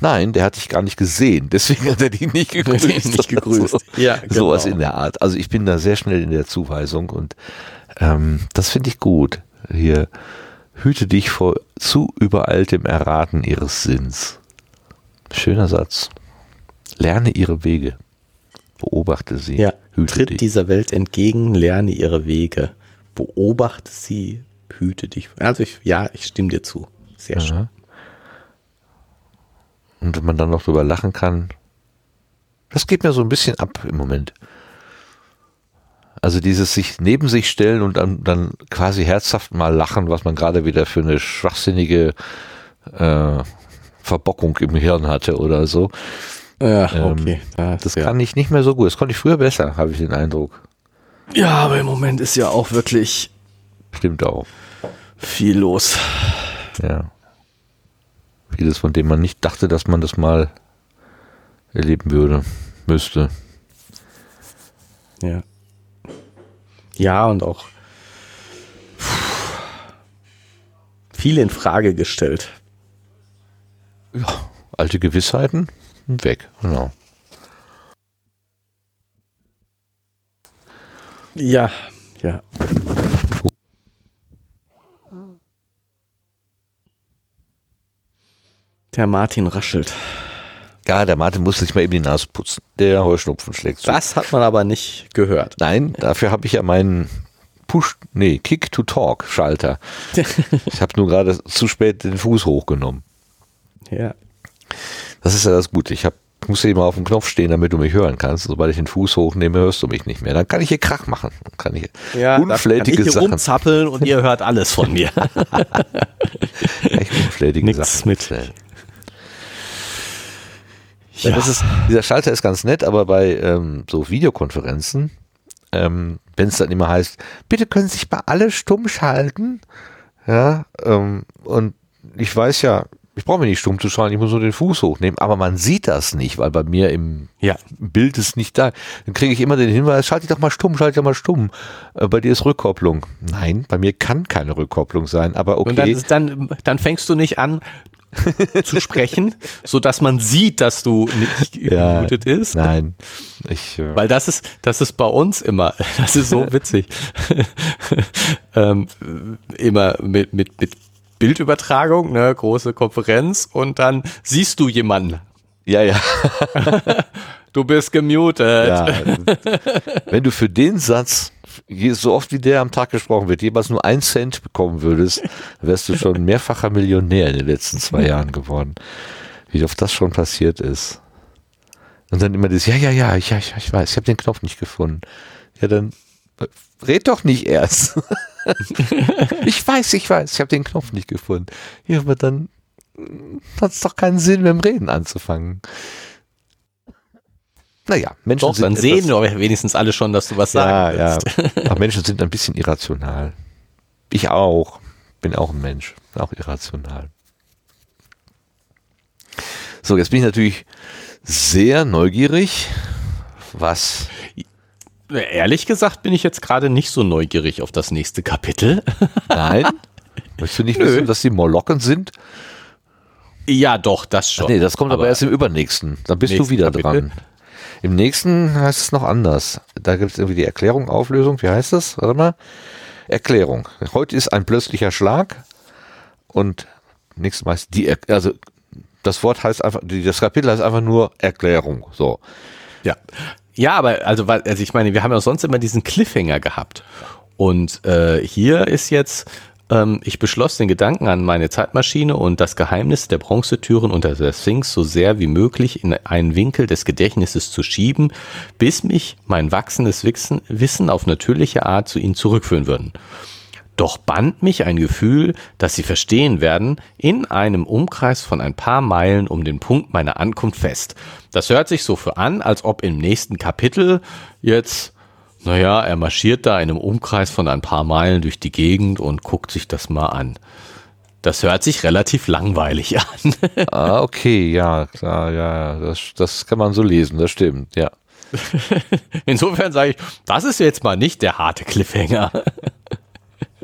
Nein, der hat dich gar nicht gesehen, deswegen hat er dich nicht gegrüßt. Nicht gegrüßt. So, Ja, Sowas genau. in der Art. Also ich bin da sehr schnell in der Zuweisung und ähm, das finde ich gut. Hier, hüte dich vor zu übereiltem Erraten ihres Sinns. Schöner Satz. Lerne ihre Wege. Beobachte sie. Ja, hüte tritt dich. dieser Welt entgegen, lerne ihre Wege, beobachte sie, hüte dich. Also ich, ja, ich stimme dir zu. Sehr schön. Ja. Und wenn man dann noch drüber lachen kann, das geht mir so ein bisschen ab im Moment. Also dieses sich neben sich stellen und dann, dann quasi herzhaft mal lachen, was man gerade wieder für eine schwachsinnige äh, Verbockung im Hirn hatte oder so. Ja, Ähm, okay. Das ja. kann ich nicht mehr so gut. Das konnte ich früher besser, habe ich den Eindruck. Ja, aber im Moment ist ja auch wirklich Stimmt auch. viel los. Ja. Vieles, von dem man nicht dachte, dass man das mal erleben würde, müsste. Ja. Ja, und auch viel in Frage gestellt. Ja, alte Gewissheiten weg, genau. Ja, ja. Der Martin raschelt. Ja, der Martin muss sich mal eben die Nase putzen. Der Heuschnupfen schlägt zu. Das hat man aber nicht gehört. Nein, dafür habe ich ja meinen Push, nee, Kick-to-Talk-Schalter. ich habe nur gerade zu spät den Fuß hochgenommen. Ja. Das ist ja das Gute. Ich hab, muss eben auf dem Knopf stehen, damit du mich hören kannst. Sobald ich den Fuß hochnehme, hörst du mich nicht mehr. Dann kann ich hier Krach machen. Dann kann ich Ja, unflätige kann ich hier Sachen. rumzappeln und ihr hört alles von mir. Echt unflätige Nichts Sachen mit. Ja. das ist, dieser Schalter ist ganz nett, aber bei ähm, so Videokonferenzen, ähm, wenn es dann immer heißt, bitte können Sie sich mal alle stumm schalten, ja, ähm, und ich weiß ja, ich brauche mich nicht stumm zu schalten, ich muss nur den Fuß hochnehmen, aber man sieht das nicht, weil bei mir im Ja. Bild ist nicht da. Dann kriege ich immer den Hinweis, schalte dich doch mal stumm, schalte dich doch mal stumm. Äh, bei dir ist Rückkopplung. Nein, bei mir kann keine Rückkopplung sein, aber okay. Und dann, ist, dann, dann fängst du nicht an zu sprechen, so dass man sieht, dass du nicht Ja, gemutet ist. Nein, ich, äh, Weil das ist, das ist bei uns immer, das ist so witzig. ähm, immer mit, mit, mit Bildübertragung, ne, große Konferenz und dann siehst du jemanden. ja, ja. Du bist gemutet. Ja, wenn du für den Satz, so oft wie der am Tag gesprochen wird, jeweils nur ein Cent bekommen würdest, wärst du schon mehrfacher Millionär in den letzten zwei Jahren geworden. Wie oft das schon passiert ist. Und dann immer das, ja, ja, ja, ich, ja, ich, ich weiß, ich habe den Knopf nicht gefunden. Ja, dann äh, red doch nicht erst. ich weiß, ich weiß, ich habe den Knopf nicht gefunden. Ja, aber dann hat es doch keinen Sinn, mit dem Reden anzufangen. Naja, Menschen Doch, sind dann sehen wir wenigstens alle schon, dass du was sagen ja, willst. ja. Aber Menschen sind ein bisschen irrational. Ich auch. Bin auch ein Mensch. Auch irrational. So, jetzt bin ich natürlich sehr neugierig, was. Ehrlich gesagt bin ich jetzt gerade nicht so neugierig auf das nächste Kapitel. Nein? Möchtest du nicht Nö. wissen, dass die Molokken sind? Ja, doch, das schon. Nee, das kommt aber, erst im übernächsten. Dann bist du wieder Kapitel? dran. Im nächsten heißt es noch anders. Da gibt es irgendwie die Erklärung, Auflösung. Wie heißt das? Warte mal. Erklärung. Heute ist ein plötzlicher Schlag und nächstes Mal ist die, Er also das Wort heißt einfach, das Kapitel heißt einfach nur Erklärung. So. Ja. Ja, aber also, also ich meine, wir haben ja sonst immer diesen Cliffhanger gehabt. Und äh, hier ist jetzt, ähm, ich beschloss den Gedanken an meine Zeitmaschine und das Geheimnis der Bronzetüren unter der Sphinx so sehr wie möglich in einen Winkel des Gedächtnisses zu schieben, bis mich mein wachsendes Wissen, Wissen auf natürliche Art zu ihnen zurückführen würden. Doch band mich ein Gefühl, dass sie verstehen werden, in einem Umkreis von ein paar Meilen um den Punkt meiner Ankunft fest. Das hört sich so für an, als ob im nächsten Kapitel jetzt, naja, er marschiert da in einem Umkreis von ein paar Meilen durch die Gegend und guckt sich das mal an. Das hört sich relativ langweilig an. Ah, okay, ja, klar, ja, das, das kann man so lesen, das stimmt, ja. Insofern sage ich, das ist jetzt mal nicht der harte Cliffhanger.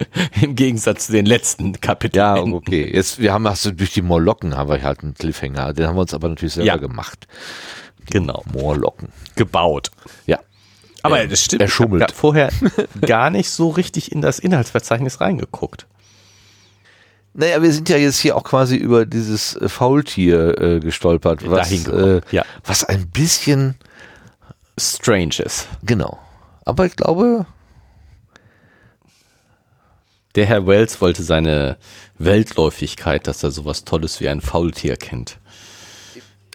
Im Gegensatz zu den letzten Kapiteln. Ja, okay. Jetzt, wir haben also durch die Morlocken haben wir halt einen Cliffhanger. Den haben wir uns aber natürlich selber Ja. gemacht. genau. Morlocken. Gebaut. Ja. Aber Er- das stimmt. er schummelt. Ich habe vorher gar nicht so richtig in das Inhaltsverzeichnis reingeguckt. Naja, wir sind ja jetzt hier auch quasi über dieses äh, Faultier äh, gestolpert, was, äh, ja. was ein bisschen, Strange ist. genau. Aber ich glaube, Der Herr Wells wollte seine Weltläufigkeit, dass er sowas Tolles wie ein Faultier kennt.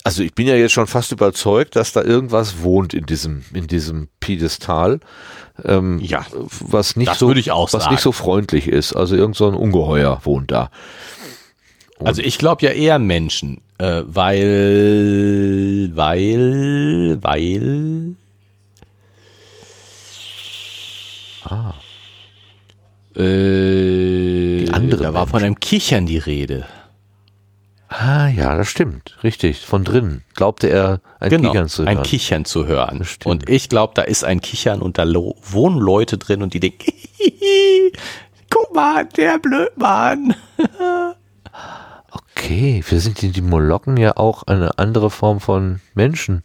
also ich bin ja jetzt schon fast überzeugt, dass da irgendwas wohnt in diesem, in diesem Piedestal. Ähm, Ja, was nicht so, was sagen. nicht so freundlich ist. Also irgend so ein Ungeheuer wohnt da. Also ich glaube ja eher Menschen, äh, weil, weil, weil Ah, Äh, andere da war von einem Kichern die Rede. ah ja, das stimmt. Richtig. Von drinnen glaubte er ein Genau, Kichern zu ein hören. Kichern zu hören. Und ich glaube, da ist ein Kichern und da wohnen Leute drin und die denken, guck mal, der Blödmann. Okay, wir sind die, die Molokken ja auch eine andere Form von Menschen,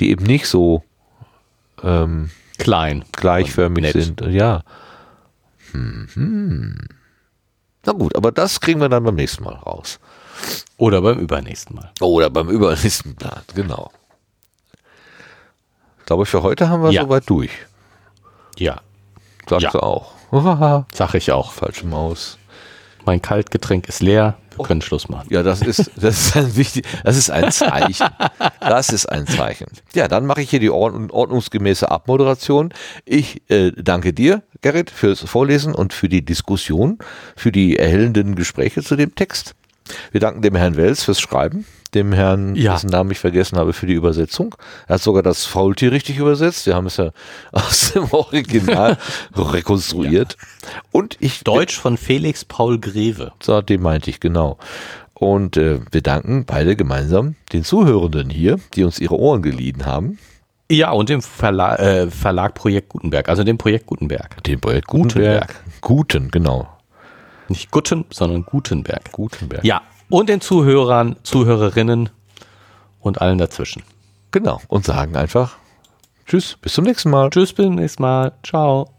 die eben nicht so ähm, Klein. gleichförmig sind. Ja. Mhm. Na gut, aber das kriegen wir dann beim nächsten Mal raus. Oder beim übernächsten Mal. Oder beim übernächsten Plan, genau. Ich glaube, für heute haben wir Ja. soweit durch. Ja, Sagst Ja. du auch. Sag ich auch. Falsche Maus. Mein Kaltgetränk ist leer. Wir können Schluss machen. Ja, das ist, das ist ein wichtig, das ist ein Zeichen. Das ist ein Zeichen. Ja, dann mache ich hier die ordn ordnungsgemäße Abmoderation. Ich äh, danke dir, Gerrit, fürs Vorlesen und für die Diskussion, für die erhellenden Gespräche zu dem Text. Wir danken dem Herrn Wels fürs Schreiben, dem Herrn, Ja. dessen Namen ich vergessen habe, für die Übersetzung. Er hat sogar das Faultier richtig übersetzt. Wir haben es ja aus dem Original rekonstruiert. Und ich Deutsch von Felix Paul Greve. so, den meinte ich, genau. Und äh, wir danken beide gemeinsam den Zuhörenden hier, die uns ihre Ohren geliehen haben. Ja, und dem Verla äh, Verlag Projekt Gutenberg, also dem Projekt Gutenberg. Den Projekt Gutenberg. Gutenberg. Guten, genau. Nicht Gutten, sondern Gutenberg. Gutenberg. Ja, und den Zuhörern, Zuhörerinnen und allen dazwischen. Genau. Und sagen einfach Tschüss, bis zum nächsten Mal. Tschüss, bis zum nächsten Mal. Ciao.